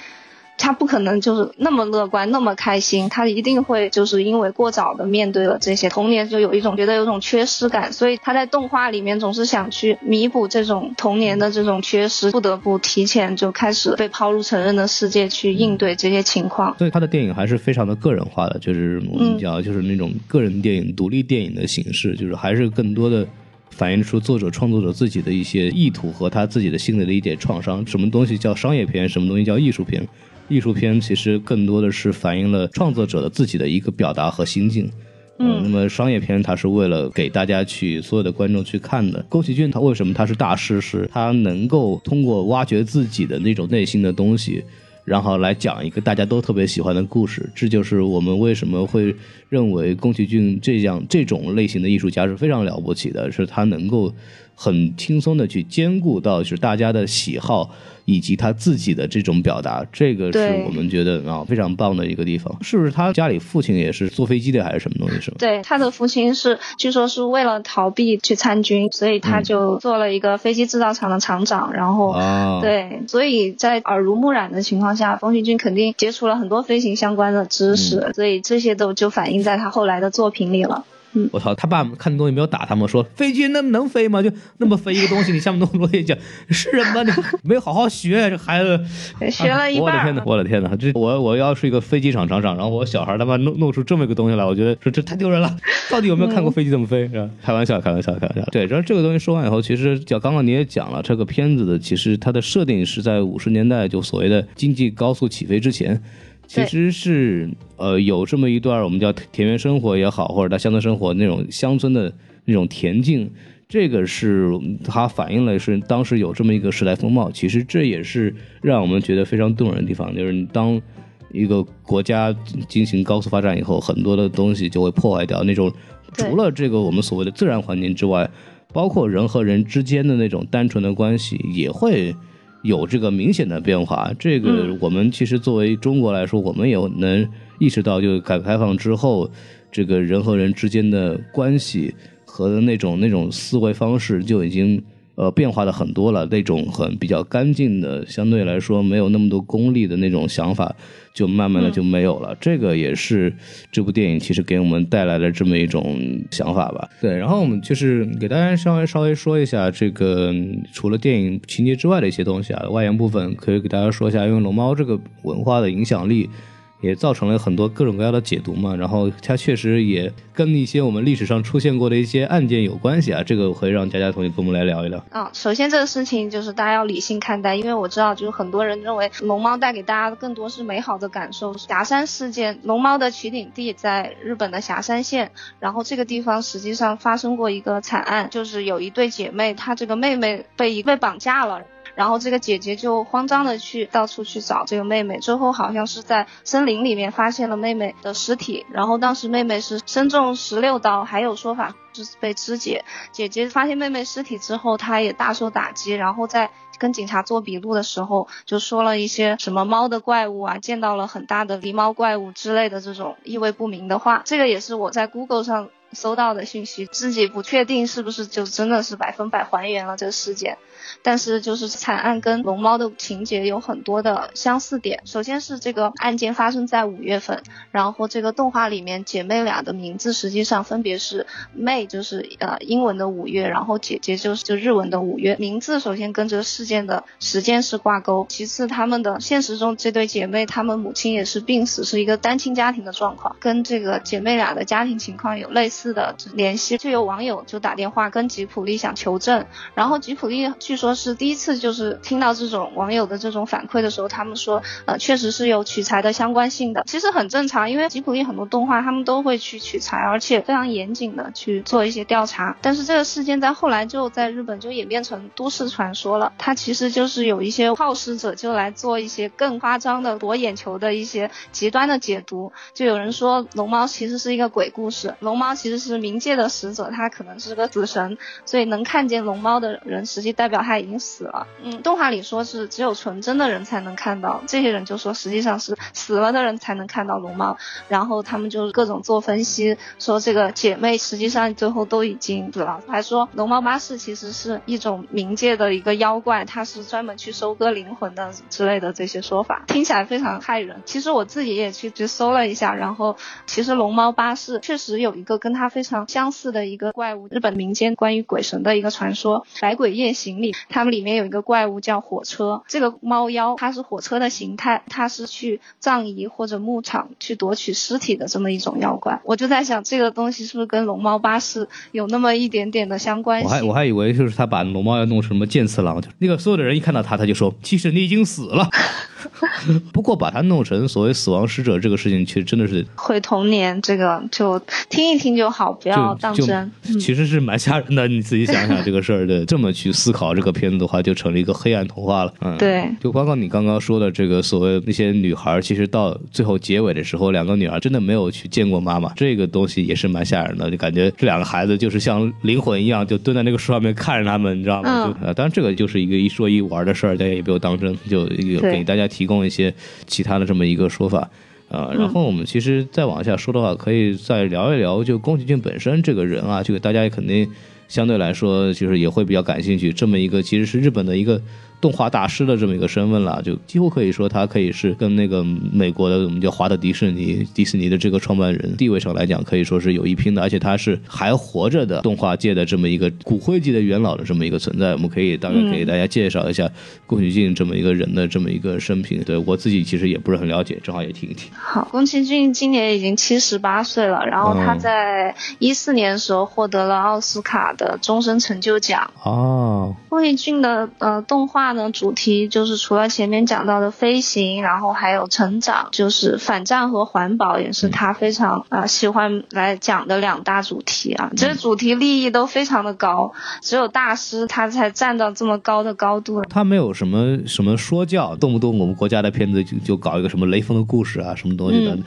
Speaker 1: 他不可能就是那么乐观那么开心，他一定会就是因为过早的面对了这些童年，就有一种觉得有种缺失感，所以他在动画里面总是想去弥补这种童年的这种缺失，不得不提前就开始被抛入成人的世界去应对这些情况。
Speaker 2: 所以他的电影还是非常的个人化的，就是我们讲就是那种个人电影、独立电影的形式，就是还是更多的反映出作者创作者自己的一些意图和他自己的心里的一点创伤。什么东西叫商业片？什么东西叫艺术片？艺术片其实更多的是反映了创作者的自己的一个表达和心境，
Speaker 1: 嗯，
Speaker 2: 那么商业片它是为了给大家去所有的观众去看的。宫崎骏他为什么他是大师？是他能够通过挖掘自己的那种内心的东西，然后来讲一个大家都特别喜欢的故事。这就是我们为什么会认为宫崎骏这样这种类型的艺术家是非常了不起的，是他能够很轻松的去兼顾到就是大家的喜好。以及他自己的这种表达，这个是我们觉得啊非常棒的一个地方。是不是他家里父亲也是坐飞机的，还是什么东西？是吗？
Speaker 1: 对，他的父亲是据说是为了逃避去参军，所以他就做了一个飞机制造厂的厂长，然后。
Speaker 2: 啊，
Speaker 1: 对，所以在耳濡目染的情况下，冯旭军肯定接触了很多飞行相关的知识，所以这些都就反映在他后来的作品里了。
Speaker 2: 我操，他爸看东西没有打他吗？说飞机那能飞吗？就那么飞一个东西，你下面弄逻辑讲是人吗？你没有好好学，这孩子 [LAUGHS]
Speaker 1: 学了一半。
Speaker 2: 我的天哪！我的天哪！这我我要是一个飞机场厂长，然后我小孩他妈弄弄出这么一个东西来，我觉得说这太丢人了。到底有没有看过飞机怎么飞？是吧？开玩笑，开玩笑，开玩笑。对，然后这个东西说完以后，其实就刚刚你也讲了，这个片子的其实它的设定是在五十年代，就所谓的经济高速起飞之前。其实是呃有这么一段我们叫田园生活也好，或者在乡村生活那种乡村的那种恬静，这个是它反映了是当时有这么一个时代风貌。其实这也是让我们觉得非常动人的地方，就是当一个国家进行高速发展以后，很多的东西就会破坏掉那种除了这个我们所谓的自然环境之外，包括人和人之间的那种单纯的关系也会。有这个明显的变化，这个我们其实作为中国来说，我们也能意识到，就改革开放之后，这个人和人之间的关系和那种那种思维方式就已经呃变化的很多了。那种很比较干净的，相对来说没有那么多功利的那种想法，就慢慢的就没有了。这个也是这部电影其实给我们带来的这么一种想法吧。对，然后我们就是给大家稍微稍微说一下这个除了电影情节之外的一些东西啊，外延部分可以给大家说一下，因为龙猫这个文化的影响力。也造成了很多各种各样的解读嘛，然后它确实也跟一些我们历史上出现过的一些案件有关系啊，这个我会让佳佳同学跟我们来聊一聊。
Speaker 1: 啊，首先这个事情就是大家要理性看待，因为我知道就是很多人认为龙猫带给大家的更多是美好的感受。霞山事件，龙猫的取景地在日本的霞山县，然后这个地方实际上发生过一个惨案，就是有一对姐妹，她这个妹妹被被绑架了。然后这个姐姐就慌张的去到处去找这个妹妹，最后好像是在森林里面发现了妹妹的尸体。然后当时妹妹是身中十六刀，还有说法是被肢解。姐姐发现妹妹尸体之后，她也大受打击。然后在跟警察做笔录的时候，就说了一些什么猫的怪物啊，见到了很大的狸猫怪物之类的这种意味不明的话。这个也是我在 Google 上搜到的信息，自己不确定是不是就真的是百分百还原了这个事件。但是就是惨案跟龙猫的情节有很多的相似点。首先是这个案件发生在五月份，然后这个动画里面姐妹俩的名字实际上分别是 May，就是呃英文的五月，然后姐姐就是就日文的五月。名字首先跟这个事件的时间是挂钩，其次他们的现实中这对姐妹，她们母亲也是病死，是一个单亲家庭的状况，跟这个姐妹俩的家庭情况有类似的联系。就有网友就打电话跟吉普力想求证，然后吉普力据说。是第一次，就是听到这种网友的这种反馈的时候，他们说，呃，确实是有取材的相关性的，其实很正常，因为吉普力很多动画他们都会去取材，而且非常严谨的去做一些调查。但是这个事件在后来就在日本就演变成都市传说了，它其实就是有一些好事者就来做一些更夸张的夺眼球的一些极端的解读。就有人说龙猫其实是一个鬼故事，龙猫其其实是冥界的使者，他可能是个死神，所以能看见龙猫的人，实际代表他已经。死了，嗯，动画里说是只有纯真的人才能看到，这些人就说实际上是死了的人才能看到龙猫，然后他们就各种做分析，说这个姐妹实际上最后都已经死了，还说龙猫巴士其实是一种冥界的一个妖怪，它是专门去收割灵魂的之类的这些说法，听起来非常骇人。其实我自己也去去搜了一下，然后其实龙猫巴士确实有一个跟它非常相似的一个怪物，日本民间关于鬼神的一个传说，《百鬼夜行》里他们。里面有一个怪物叫火车，这个猫妖它是火车的形态，它是去葬仪或者牧场去夺取尸体的这么一种妖怪。我就在想，这个东西是不是跟龙猫巴士有那么一点点的相关
Speaker 2: 性？我还我还以为就是他把龙猫要弄成什么剑次郎，那个所有的人一看到他，他就说：“其实你已经死了。” [LAUGHS] 不过把它弄成所谓死亡使者这个事情，其实真的是
Speaker 1: 毁童年，这个就听一听就好，不要当真。
Speaker 2: 其实是蛮吓人的，你自己想想这个事儿的，[LAUGHS] 这么去思考这个片子的话，就成了一个黑暗童话了。嗯，
Speaker 1: 对。
Speaker 2: 就包括你刚刚说的这个所谓那些女孩，其实到最后结尾的时候，两个女儿真的没有去见过妈妈，这个东西也是蛮吓人的，就感觉这两个孩子就是像灵魂一样，就蹲在那个树上面看着他们，你知道吗？就当然这个就是一个一说一玩的事儿，大家也不要当真，就给大家提供一些其他的这么一个说法。呃，然后我们其实再往下说的话，可以再聊一聊，就宫崎骏本身这个人啊，这个大家也肯定相对来说就是也会比较感兴趣，这么一个其实是日本的一个。动画大师的这么一个身份了，就几乎可以说他可以是跟那个美国的我们叫华特迪士尼迪士尼的这个创办人地位上来讲，可以说是有一拼的，而且他是还活着的动画界的这么一个骨灰级的元老的这么一个存在。我们可以大概给大家介绍一下宫崎骏这么一个人的这么一个生平。对我自己其实也不是很了解，正好也听一听。
Speaker 1: 好，宫崎骏今年已经七十八岁了，然后他在一四年的时候获得了奥斯卡的终身成就奖。
Speaker 2: 哦，
Speaker 1: 宫崎骏的呃动画。呢，主题就是除了前面讲到的飞行，然后还有成长，就是反战和环保，也是他非常啊喜欢来讲的两大主题啊。这些主题利益都非常的高，只有大师他才站到这么高的高度。
Speaker 2: 他没有什么什么说教，动不动我们国家的片子就就搞一个什么雷锋的故事啊，什么东西的，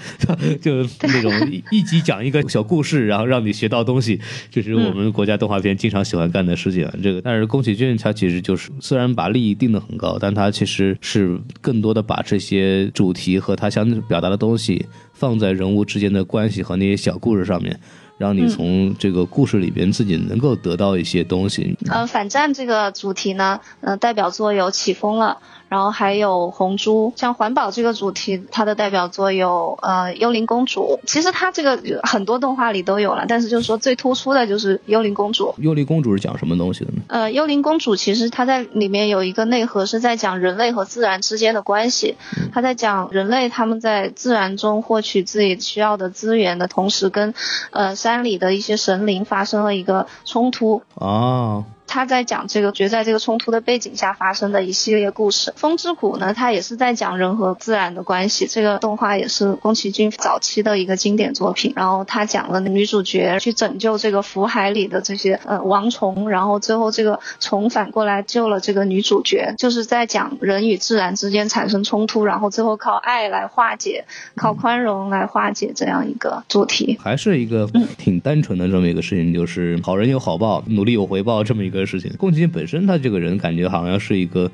Speaker 2: 就那种一集讲一个小故事，然后让你学到东西，这是我们国家动画片经常喜欢干的事情。这个，但是宫崎骏他其实就是虽然把利益。定的很高，但他其实是更多的把这些主题和他想表达的东西放在人物之间的关系和那些小故事上面，让你从这个故事里边自己能够得到一些东西。
Speaker 1: 嗯，反战这个主题呢，呃，代表作有起风了。然后还有红猪，像环保这个主题，它的代表作有呃幽灵公主。其实它这个很多动画里都有了，但是就是说最突出的就是幽灵公主。
Speaker 2: 幽灵公主是讲什么东西的呢？
Speaker 1: 呃，幽灵公主其实它在里面有一个内核是在讲人类和自然之间的关系。它在讲人类他们在自然中获取自己需要的资源的同时，跟呃山里的一些神灵发生了一个冲突。
Speaker 2: 哦。
Speaker 1: 他在讲这个，决在这个冲突的背景下发生的一系列故事。风之谷呢，它也是在讲人和自然的关系。这个动画也是宫崎骏早期的一个经典作品。然后他讲了女主角去拯救这个福海里的这些呃王虫，然后最后这个虫反过来救了这个女主角，就是在讲人与自然之间产生冲突，然后最后靠爱来化解，靠宽容来化解这样一个主题。
Speaker 2: 还是一个挺单纯的这么一个事情，就是好人有好报，努力有回报这么一个。的事情，宫崎骏本身他这个人感觉好像是一个。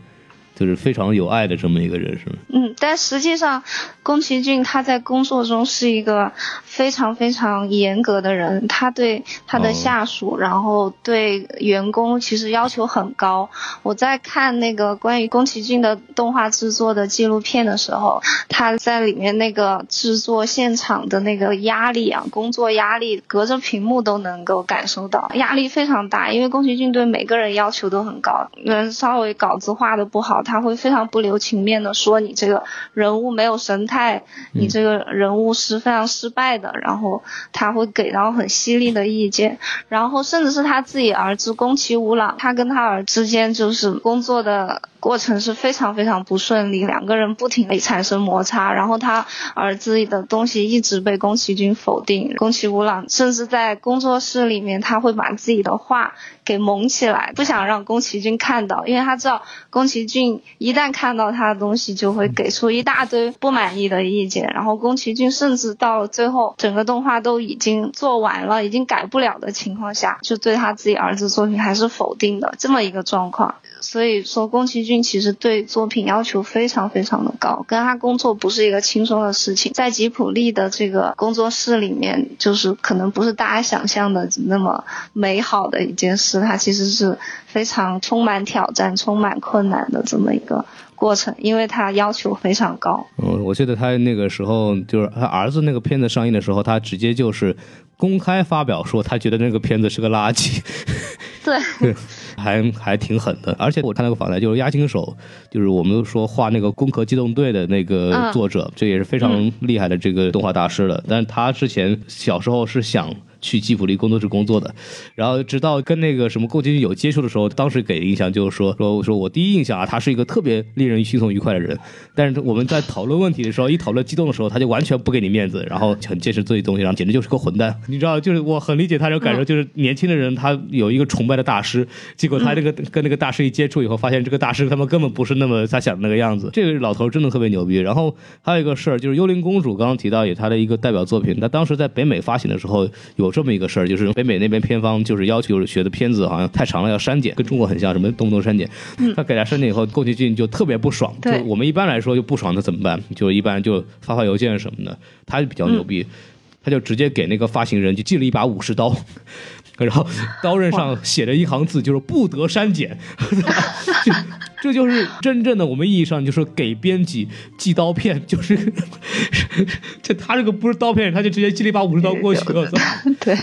Speaker 2: 就是非常有爱的这么一个人，是吗？
Speaker 1: 嗯，但实际上，宫崎骏他在工作中是一个非常非常严格的人，他对他的下属，然后对员工其实要求很高。我在看那个关于宫崎骏的动画制作的纪录片的时候，他在里面那个制作现场的那个压力啊，工作压力，隔着屏幕都能够感受到，压力非常大，因为宫崎骏对每个人要求都很高，人稍微稿子画的不好。他会非常不留情面的说你这个人物没有神态，你这个人物是非常失败的，然后他会给到很犀利的意见，然后甚至是他自己儿子宫崎吾朗，他跟他儿之间就是工作的。过程是非常非常不顺利，两个人不停地产生摩擦，然后他儿子的东西一直被宫崎骏否定，宫崎吾朗甚至在工作室里面他会把自己的画给蒙起来，不想让宫崎骏看到，因为他知道宫崎骏一旦看到他的东西就会给出一大堆不满意的意见，然后宫崎骏甚至到了最后整个动画都已经做完了，已经改不了的情况下，就对他自己儿子作品还是否定的这么一个状况，所以说宫崎骏。其实对作品要求非常非常的高，跟他工作不是一个轻松的事情。在吉普力的这个工作室里面，就是可能不是大家想象的那么美好的一件事，它其实是非常充满挑战、充满困难的这么一个过程，因为他要求非常高。
Speaker 2: 嗯，我记得他那个时候就是他儿子那个片子上映的时候，他直接就是公开发表说他觉得那个片子是个垃圾。
Speaker 1: 对。
Speaker 2: 还还挺狠的，而且我看那个访谈，就是押金手，就是我们说画那个《攻壳机动队》的那个作者，这也是非常厉害的这个动画大师了。但是他之前小时候是想去吉普力工作室工作的。然后直到跟那个什么宫崎骏有接触的时候，当时给的印象就是说说我说我第一印象啊，他是一个特别令人轻松愉快的人。但是我们在讨论问题的时候，一讨论激动的时候，他就完全不给你面子，然后很坚持自己东西，然后简直就是个混蛋。你知道，就是我很理解他这种感受，就是年轻的人他有一个崇拜的大师，结果他这个跟那个大师一接触以后，发现这个大师他们根本不是那么他想的那个样子。这个老头真的特别牛逼。然后还有一个事儿，就是《幽灵公主》刚刚提到，也他的一个代表作品。他当时在北美发行的时候，有这么一个事儿，就是北美那边片方就是要求学的片子好像太长了要删减，跟中国很像，什么动不动删减。他给他删减以后，宫崎骏就特别不爽。就
Speaker 1: 对
Speaker 2: 我们一般来说就不爽，那怎么办？就一般就发发邮件什么的。他就比较牛逼，他就直接给那个发行人就寄了一把武士刀。然后刀刃上写着一行字，就是不得删减。[LAUGHS] 就这就是真正的我们意义上就是给编辑寄刀片，就是这他这个不是刀片，他就直接寄了一把武士刀过去。我操！[LAUGHS]
Speaker 1: 对，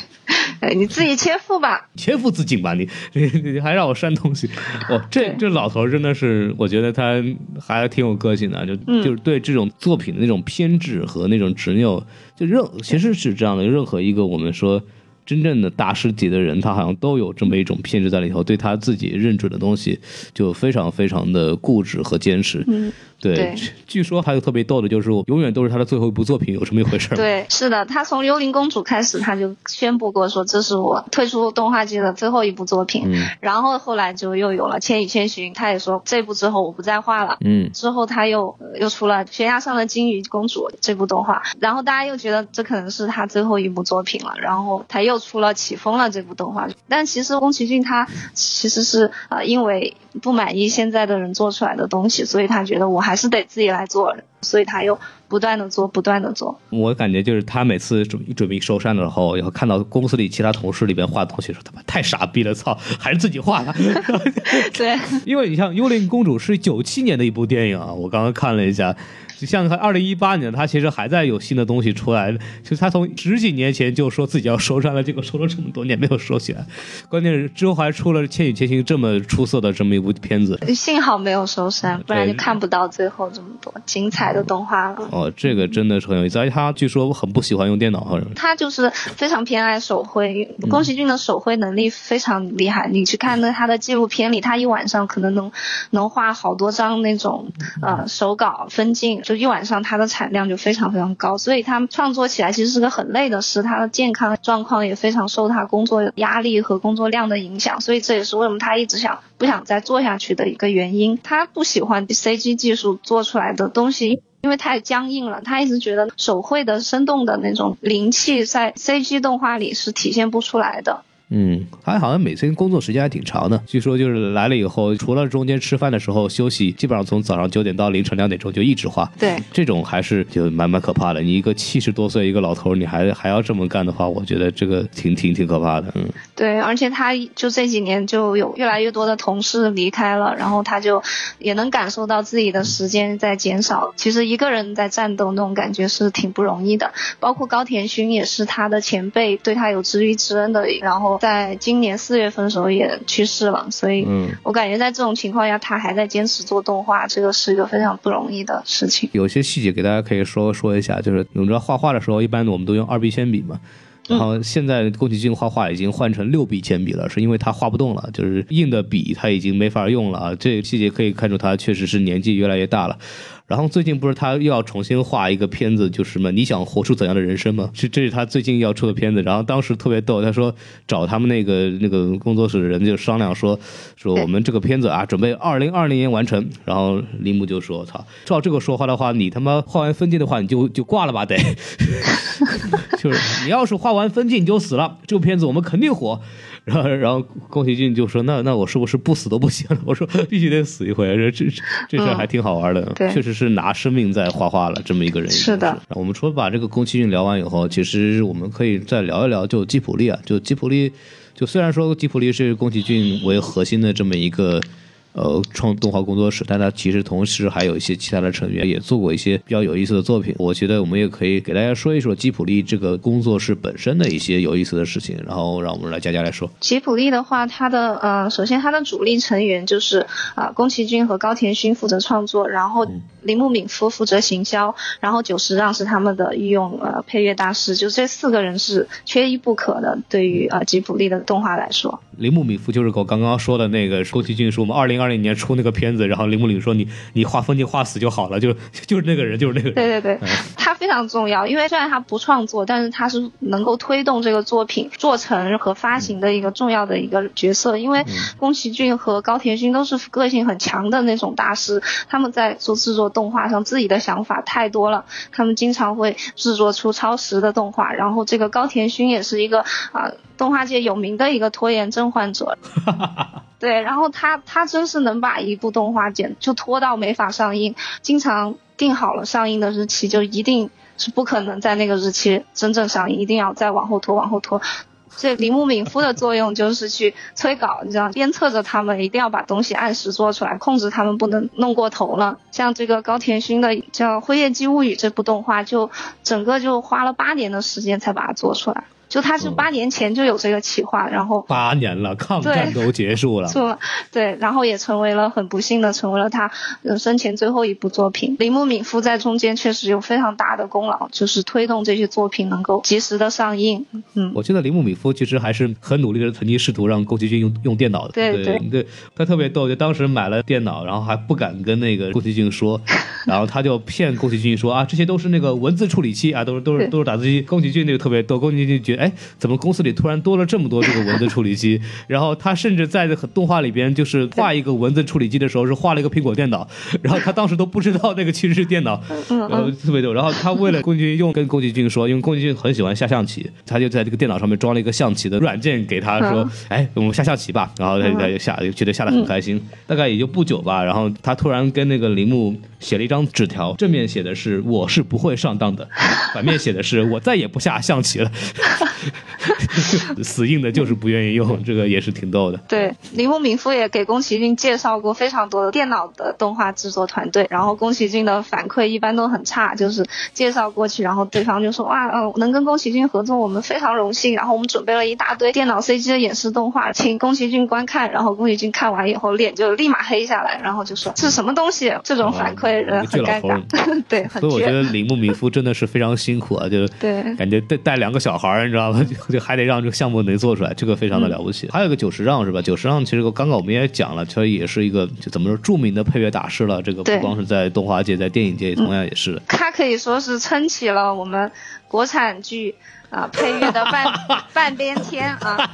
Speaker 1: 哎，你自己切腹吧。
Speaker 2: 切腹自尽吧你，[LAUGHS] 你你还让我删东西，哦，这这老头真的是，我觉得他还挺有个性的，就、
Speaker 1: 嗯
Speaker 2: 就是对这种作品的那种偏执和那种执拗，就任其实是这样的，任何一个我们说真正的大师级的人，他好像都有这么一种偏执在里头，对他自己认准的东西就非常非常的固执和坚持。
Speaker 1: 嗯，
Speaker 2: 对，
Speaker 1: 对
Speaker 2: 据说还有特别逗的就是，永远都是他的最后一部作品，有这么一回事儿？
Speaker 1: 对，是的，他从《幽灵公主》开始，他就宣布过说这是我退出动画界的最后一部作品。
Speaker 2: 嗯
Speaker 1: 然后后来就又有了《千与千寻》，他也说这部之后我不再画了。
Speaker 2: 嗯
Speaker 1: 之后他又呃又出了《悬崖上的金鱼公主》这部动画，然后大家又觉得这可能是他最后一部作品了，然后他又出了《起风了》这部动画。但其实宫崎骏他其实是呃因为不满意现在的人做出来的东西，所以他觉得我还是得自己来做，所以他又不断的做，不断的做。
Speaker 2: 我感觉就是他每次准准备收山的时候，然后看到公司里其他同事里边画东西，说他妈太傻逼了，操，还是自己画的。[LAUGHS]
Speaker 1: 对，[LAUGHS]
Speaker 2: 因为你像《幽灵公主》是九七年的一部电影啊，我刚刚看了一下，就像他二零一八年，他其实还在有新的东西出来，就他从十几年前就说自己要收山了，结果收了这么多年没有收起来，关键是之后还出了《千与千寻》这么出色的这么一部片子。
Speaker 1: 幸好没有收山，不然就看不到最后这么多精彩的动画了。
Speaker 2: 哦，这个真的是很有意思，而且他据说很不喜欢用电脑，
Speaker 1: 他就是非常偏爱手绘，宫崎骏的手绘能力非常厉害。你去看那他的纪录片里，他一晚上可能能能画好多张那种呃手稿分镜，一晚上他的产量就非常非常高。所以他创作起来其实是个很累的事，他的健康状况也非常受他工作压力和工作量的影响。所以这也是为什么他一直想不想再做下去的一个原因。他不喜欢 CG 技术做出来的东西。因为太僵硬了，他一直觉得手绘的生动的那种灵气在 CG 动画里是体现不出来的。
Speaker 2: 嗯，他好像每天工作时间还挺长的，据说就是来了以后，除了中间吃饭的时候休息，基本上从早上九点到凌晨两点钟就一直画。
Speaker 1: 对，
Speaker 2: 这种还是就蛮蛮可怕的。你一个七十多岁一个老头，你还还要这么干的话，我觉得这个挺挺挺可怕的。嗯，
Speaker 1: 对，而且他就这几年就有越来越多的同事离开了，然后他就也能感受到自己的时间在减少。其实一个人在战斗那种感觉是挺不容易的。包括高田勋也是他的前辈，对他有知遇之恩的，然后在今年四月份的时候也去世了，所以
Speaker 2: 嗯
Speaker 1: 我感觉在这种情况下，他还在坚持做动画，这个是一个非常不容易的事情。
Speaker 2: 有些细节给大家可以说说一下，就是我们知道画画的时候，一般我们都用二 B 铅笔嘛。然后现在宫崎骏画画已经换成六 B 铅笔了，是因为他画不动了，就是硬的笔他已经没法用了啊。这个细节可以看出他确实是年纪越来越大了。然后最近不是他又要重新画一个片子，就是什么你想活出怎样的人生吗？是这是他最近要出的片子。然后当时特别逗，他说找他们那个那个工作室的人就商量说说我们这个片子啊，准备二零二零年完成。然后铃木就说：“操，照这个说话的话，你他妈画完分镜的话，你就就挂了吧得。[LAUGHS] 就是你要是画完分镜你就死了，这部片子我们肯定火。”然后，然后宫崎骏就说：“那那我是不是不死都不行了？” [LAUGHS] 我说：“必须得死一回。这这这事儿还挺好玩的，
Speaker 1: 对
Speaker 2: 确实是拿生命在画画了，这么一个人。”
Speaker 1: 是的。
Speaker 2: 我们除了把这个宫崎骏聊完以后，其实我们可以再聊一聊，就吉普力啊，就吉普力，就虽然说吉普力是宫崎骏为核心的这么一个。呃创动画工作室，但他其实同时还有一些其他的成员也做过一些比较有意思的作品。我觉得我们也可以给大家说一说吉普力这个工作室本身的一些有意思的事情，然后让我们来佳佳来说。
Speaker 1: 吉普力的话，它的呃，首先它的主力成员就是啊、宫崎骏和高田勋负责创作，然后铃木敏夫负责行销，然后久石让是他们的御用呃配乐大师，就这四个人是缺一不可的。对于呃吉普力的动画来说，
Speaker 2: 铃木敏夫就是我刚刚说的那个宫崎骏是我们二零二零年出那个片子，然后铃木岭说你你画风景画死就好了，就 [LAUGHS] 就是那个人，就是那个人。
Speaker 1: 对对对，他非常重要，因为虽然他不创作，但是他是能够推动这个作品做成和发行的一个重要的一个角色。因为宫崎骏和高田勋都是个性很强的那种大师，他们在做制作动画上自己的想法太多了，他们经常会制作出超时的动画。然后这个高田勋也是一个啊、动画界有名的一个拖延症患者。[LAUGHS] 对，然后他他真是能把一部动画剪就拖到没法上映，经常定好了上映的日期，就一定是不可能在那个日期真正上映，一定要再往后拖，往后拖。这铃木敏夫的作用就是去催稿，你知道，鞭策着他们一定要把东西按时做出来，控制他们不能弄过头了。像这个高田勋的叫《辉夜姬物语》这部动画，就整个就花了八年的时间才把它做出来。就他是八年前就有这个企划，然后
Speaker 2: 八年了，抗战都结束了。[LAUGHS]
Speaker 1: 对，然后也成为了很不幸的，成为了他人生前最后一部作品。铃木敏夫在中间确实有非常大的功劳，就是推动这些作品能够及时的上映。嗯，
Speaker 2: 我记得铃木敏夫其实还是很努力的，曾经试图让宫崎骏用用电脑的。
Speaker 1: 对
Speaker 2: 对对，他特别逗，就当时买了电脑，然后还不敢跟那个宫崎骏说，[LAUGHS] 然后他就骗宫崎骏说啊，这些都是那个文字处理器啊，都是都是都是打字机。宫崎骏那个特别逗，宫崎骏觉得哎，怎么公司里突然多了这么多这个文字处理器？[LAUGHS] 然后他甚至在动画里边就是画一个文字处理器的时候，是画了一个苹果电脑，[LAUGHS] 然后他当时都不知道那个其实是电脑，
Speaker 1: 嗯
Speaker 2: 然后特别逗。然后他为了宫崎骏用跟宫崎骏说，因为宫崎骏很喜欢下象棋，他就在这个电脑上面装了一个象棋的软件给他说
Speaker 1: 嗯，
Speaker 2: 哎，我们下象棋吧。然后他就他就下，觉得下的很开心。大概也就不久吧，然后他突然跟那个铃木写了一张纸条，正面写的是我是不会上当的，[LAUGHS] 反面写的是我再也不下象棋了。[LAUGHS] [LAUGHS] 死硬的就是不愿意用，这个也是挺逗的。
Speaker 1: 对，铃木敏夫也给宫崎骏介绍过非常多的电脑的动画制作团队，然后宫崎骏的反馈一般都很差，就是介绍过去，然后对方就说哇，嗯、能跟宫崎骏合作，我们非常荣幸，然后我们准备了一大堆电脑 CG 的演示动画，请宫崎骏观看，然后宫崎骏看完以后脸就立马黑下来，然后就说这是什么东西？这种反馈人
Speaker 2: 哦
Speaker 1: 很尴
Speaker 2: 巨老
Speaker 1: 尬，[LAUGHS] 对，很
Speaker 2: 所以我觉，得铃木敏夫真的是非常辛苦啊，就
Speaker 1: 对。
Speaker 2: 感觉带带两个小孩儿，你知道吗？[LAUGHS] 就就还得让这个项目能做出来，这个非常的了不起。还有一个久石让是吧？久石让其实刚刚我们也讲了，其实也是一个就怎么说著名的配乐大师了。这个不光是在动画界，在电影界同样也是的。
Speaker 1: 他可以说是撑起了我们国产剧啊、配乐的半 [LAUGHS] 半边天啊。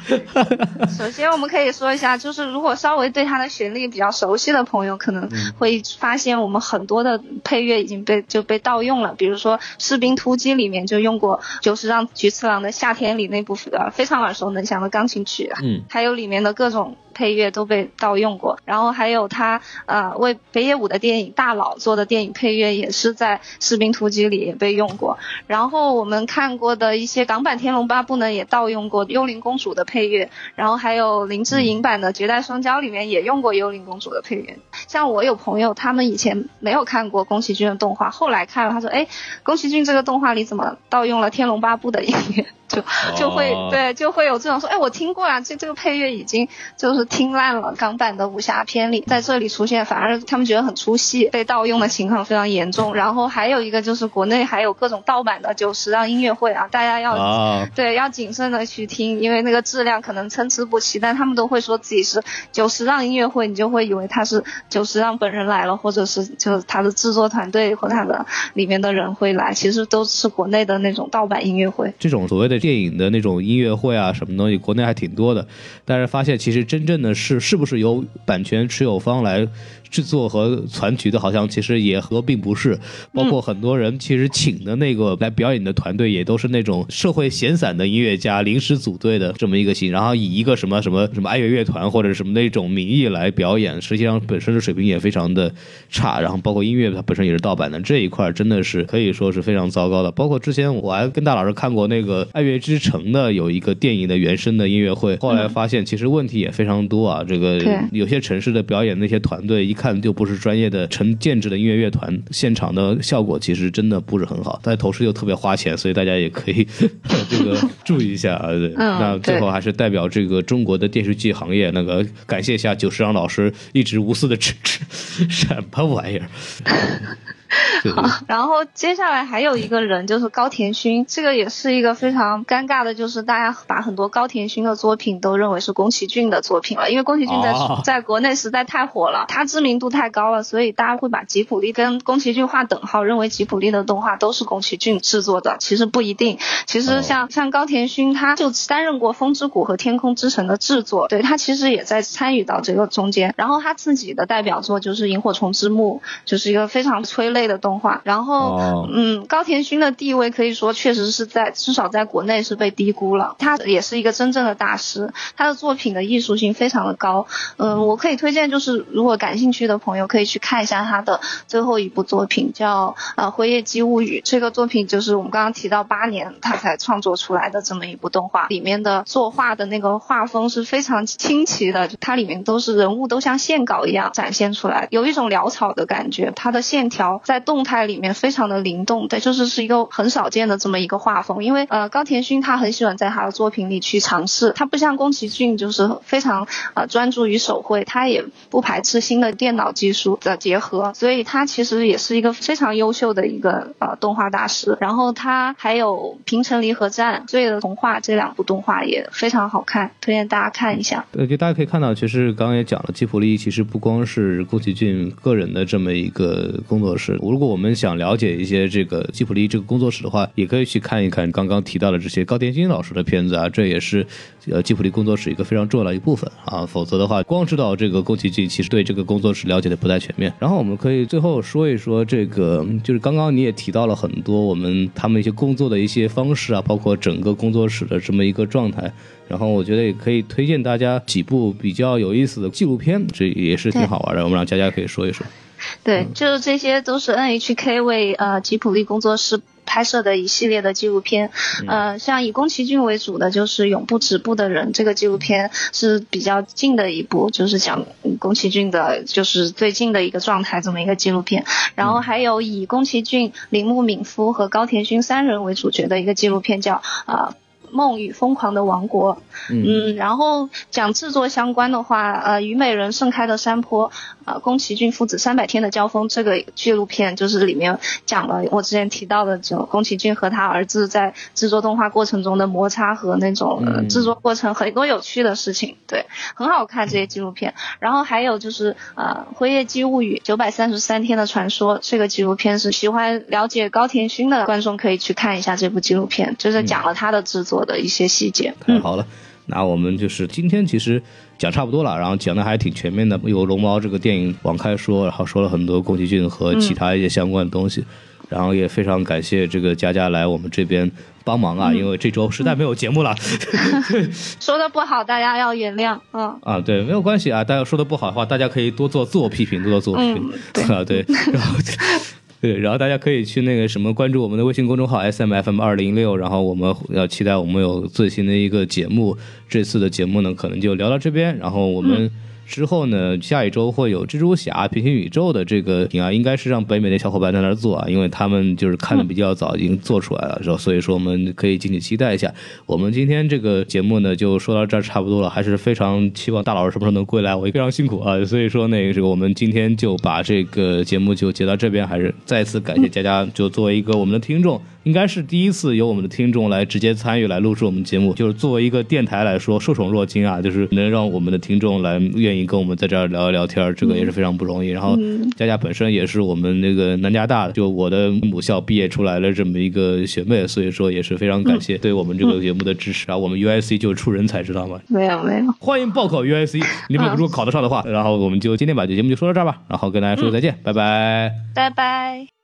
Speaker 1: 首先，我们可以说一下，就是如果稍微对他的旋律比较熟悉的朋友，可能会发现我们很多的配乐已经被就被盗用了。比如说《士兵突击》里面就用过就是让菊次郎的《夏天里》那部呃非常耳熟能详的钢琴曲啊，
Speaker 2: 嗯
Speaker 1: 还有里面的各种配乐都被盗用过，然后还有他呃为北野武的电影《大佬》做的电影配乐也是在《士兵突击》里也被用过，然后我们看过的一些港版《天龙八部》呢也盗用过《幽灵公主》的配乐，然后还有林志颖版的《绝代双骄》里面也用过《幽灵公主》的配乐。像我有朋友，他们以前没有看过宫崎骏的动画，后来看了，他说：“哎，宫崎骏这个动画里怎么盗用了《天龙八部》的音乐？”就就会、
Speaker 2: 哦
Speaker 1: 对，就会有这种说，哎，我听过啊，这这个配乐已经就是听烂了，港版的武侠片里在这里出现，反而他们觉得很出戏，被盗用的情况非常严重。然后还有一个就是国内还有各种盗版的九十让音乐会啊，大家要、
Speaker 2: 啊，
Speaker 1: 对要谨慎的去听，因为那个质量可能参差不齐，但他们都会说自己是九十让音乐会，你就会以为他是九十让本人来了，或者是就是他的制作团队和他的里面的人会来，其实都是国内的那种盗版音乐会。
Speaker 2: 这种所谓的电影的那种音乐会啊，什么东西，国内还挺多的。但是发现其实真正的是是不是由版权持有方来制作和传曲的，好像其实也和并不是。包括很多人其实请的那个来表演的团队，也都是那种社会闲散的音乐家临时组队的这么一个型，然后以一个什么什么什么爱乐乐团或者什么那种名义来表演，实际上本身的水平也非常的差。然后包括音乐它本身也是盗版的，这一块真的是可以说是非常糟糕的。包括之前我还跟大老师看过那个爱乐乐之城》的有一个电影的原声的音乐会，后来发现其实问题也非常多啊。这个有些城市的表演那些团队一看就不是专业的成建制的音乐乐团，现场的效果其实真的不是很好，但同时又特别花钱，所以大家也可以 [LAUGHS] 这个 [LAUGHS] 注意一下啊。对，
Speaker 1: 嗯
Speaker 2: 那最后还是代表这个中国的电视剧行业，那个感谢一下久石让老师一直无私的支持，[LAUGHS] 什么玩意儿？[LAUGHS] 对对
Speaker 1: 然后接下来还有一个人就是高田勋，这个也是一个非常尴尬的，就是大家把很多高田勋的作品都认为是宫崎骏的作品了，因为宫崎骏在、
Speaker 2: 哦
Speaker 1: 在国内实在太火了，他知名度太高了，所以大家会把吉卜力跟宫崎骏划等号，认为吉卜力的动画都是宫崎骏制作的，其实不一定。其
Speaker 2: 哦
Speaker 1: 实像、像高田勋，他就担任过《风之谷》和《天空之城》的制作，对他其实也在参与到这个中间。然后他自己的代表作就是《萤火虫之墓》，就是一个非常催泪的动画。然后，
Speaker 2: 哦
Speaker 1: 嗯，高田勋的地位可以说确实是在至少在国内是被低估了。他也是一个真正的大师，他的作品的艺术性非常的高。嗯、我可以推荐，就是如果感兴趣的朋友可以去看一下他的最后一部作品，叫呃《辉夜姬物语》。这个作品就是我们刚刚提到八年他才创作出来的这么一部动画，里面的作画的那个画风是非常清奇的，它里面都是人物都像线稿一样展现出来，有一种潦草的感觉。它的线条在动态里面非常的灵动，对，就是是一个很少见的这么一个画风。因为呃高田勋他很喜欢在他的作品里去尝试，他不像宫崎骏就是非常呃专注于手绘，他也不排斥新的电脑技术的结合，所以他其实也是一个非常优秀的一个呃动画大师。然后他还有《平城离合战》《罪的童话》这两部动画也非常好看，推荐大家看一下。
Speaker 2: 对，就大家可以看到，其实刚刚也讲了，吉普力其实不光是宫崎骏个人的这么一个工作室。如果我们想了解一些这个吉普力这个工作室的话，也可以去看一看刚刚提到的这些高田勋老师的片子啊，这也是呃吉普力工作室一个非常重要的一部分啊。否则的话，光知道这个宫崎骏，其实对这个工作室了解的不太全面。然后我们可以最后说一说这个，就是刚刚你也提到了很多我们他们一些工作的一些方式啊，包括整个工作室的这么一个状态。然后我觉得也可以推荐大家几部比较有意思的纪录片，这也是挺好玩的。我们让佳佳可以说一说。
Speaker 1: 对，就是这些都是 NHK 为呃吉普力工作室拍摄的一系列的纪录片。呃，像以宫崎骏为主的就是《永不止步的人》这个纪录片是比较近的一部，就是讲嗯宫崎骏的，就是最近的一个状态这么一个纪录片。然后还有以宫崎骏、铃木敏夫和高田勋三人为主角的一个纪录片叫呃。梦与疯狂的王国，嗯，然后讲制作相关的话，呃，虞美人盛开的山坡，呃，宫崎骏父子三百天的交锋这个纪录片，就是里面讲了我之前提到的，就宫崎骏和他儿子在制作动画过程中的摩擦和那种、制作过程很多有趣的事情，对，很好看这些纪录片。然后还有就是呃，《辉夜姬物语》九百三十三天的传说这个纪录片是喜欢了解高田勋的观众可以去看一下这部纪录片，就是讲了他的制作的一些细节。
Speaker 2: 太好了，那我们就是今天其实讲差不多了，然后讲的还挺全面的，有龙猫这个电影往开说，然后说了很多宫崎骏和其他一些相关的东西，然后也非常感谢这个佳佳来我们这边帮忙啊，因为这周实在没有节目了。[LAUGHS]
Speaker 1: 说的不好，大家要原谅。嗯，
Speaker 2: 啊，对，没有关系啊。大家说的不好的话，大家可以多做自我批评，多做自我批评。[LAUGHS] 啊，对，然后 [LAUGHS] 对，然后大家可以去那个什么关注我们的微信公众号 S M F M 二零六，然后我们要期待我们有最新的一个节目。这次的节目呢，可能就聊到这边，然后我们。之后呢，下一周会有蜘蛛侠、平行宇宙的这个啊，应该是让北美的小伙伴在那儿做啊，因为他们就是看的比较早，已经做出来了，然后所以说我们可以敬请期待一下。我们今天这个节目呢，就说到这儿差不多了，还是非常期望大老师什么时候能归来，我也非常辛苦啊，所以说那个这个我们今天就把这个节目就截到这边，还是再次感谢佳佳，就作为一个我们的听众。应该是第一次由我们的听众来直接参与来录制我们节目，就是作为一个电台来说，受宠若惊啊，就是能让我们的听众来愿意跟我们在这儿聊一聊天儿，这个也是非常不容易。然后佳佳本身也是我们那个南加大就我的母校毕业出来的这么一个学妹，所以说也是非常感谢对我们这个节目的支持啊。我们 UIC 就是出人才，知道吗？
Speaker 1: 没有没有，
Speaker 2: 欢迎报考 UIC，你们如果考得上的话，然后我们就今天把这节目就说到这儿吧，然后跟大家说再见，拜拜。
Speaker 1: 拜拜。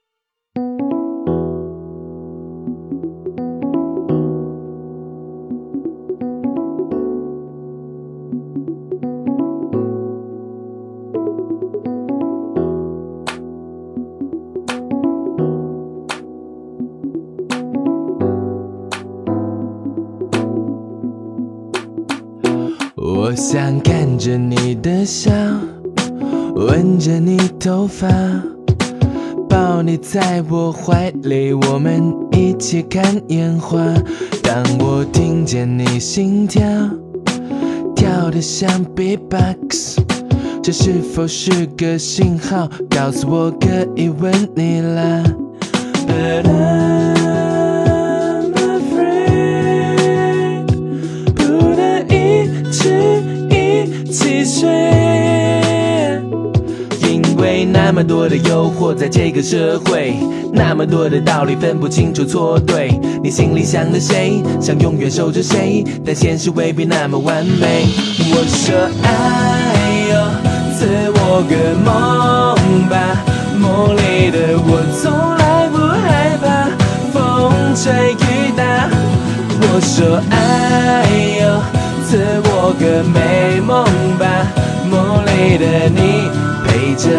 Speaker 3: 着你的笑，吻着你头发，抱你在我怀里，我们一起看烟花。当我听见你心跳，跳得像 beatbox，这是否是个信号，告诉我可以吻你了一起睡。因为那么多的诱惑，在这个社会，那么多的道理分不清楚错对。你心里想着谁，想永远守着谁，但现实未必那么完美。我说爱哟，赐我个梦吧，梦里的我从来不害怕风吹雨打。我说爱做，个美梦吧，梦里的你陪着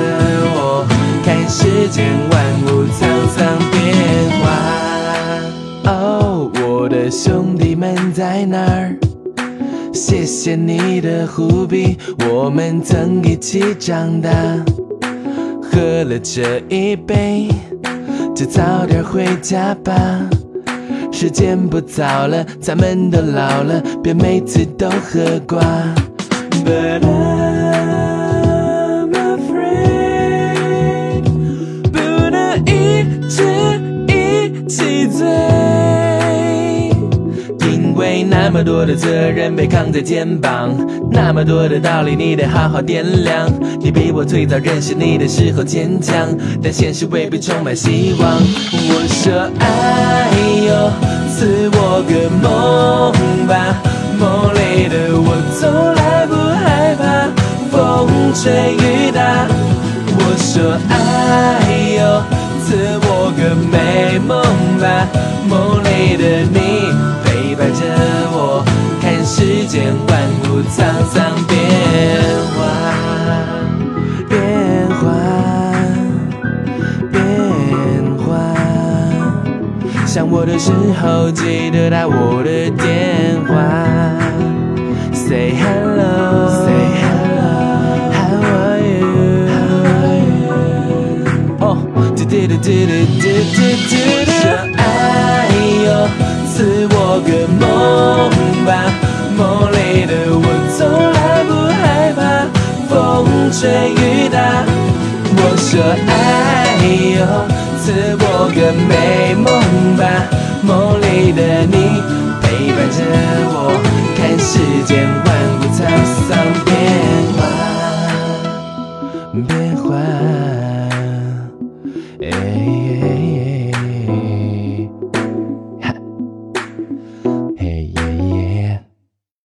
Speaker 3: 我，看世间万物沧桑变化。哦，我的兄弟们在哪儿？谢谢你的护庇，我们曾一起长大。喝了这一杯，就早点回家吧。时间不早了，咱们都老了，别每次都喝挂。But I'm afraid，不能一直一起醉。因为那么多的责任被扛在肩膀，那么多的道理你得好好掂量。你比我最早认识你的时候坚强，但现实未必充满希望。我说爱有，赐我个梦吧，梦里的我从来不害怕风吹雨打。我说爱哟，赐我个美梦吧，梦里的你陪伴着我，看世间万物沧桑变化，想我的时候记得打我的电话，Say hello，Say hello，How are you？哦，嘟嘟嘟嘟嘟嘟嘟嘟，说爱哟，赐我个梦吧，梦里的我从来不害怕。风吹雨打。我说爱哟，赐我个美梦吧，梦里的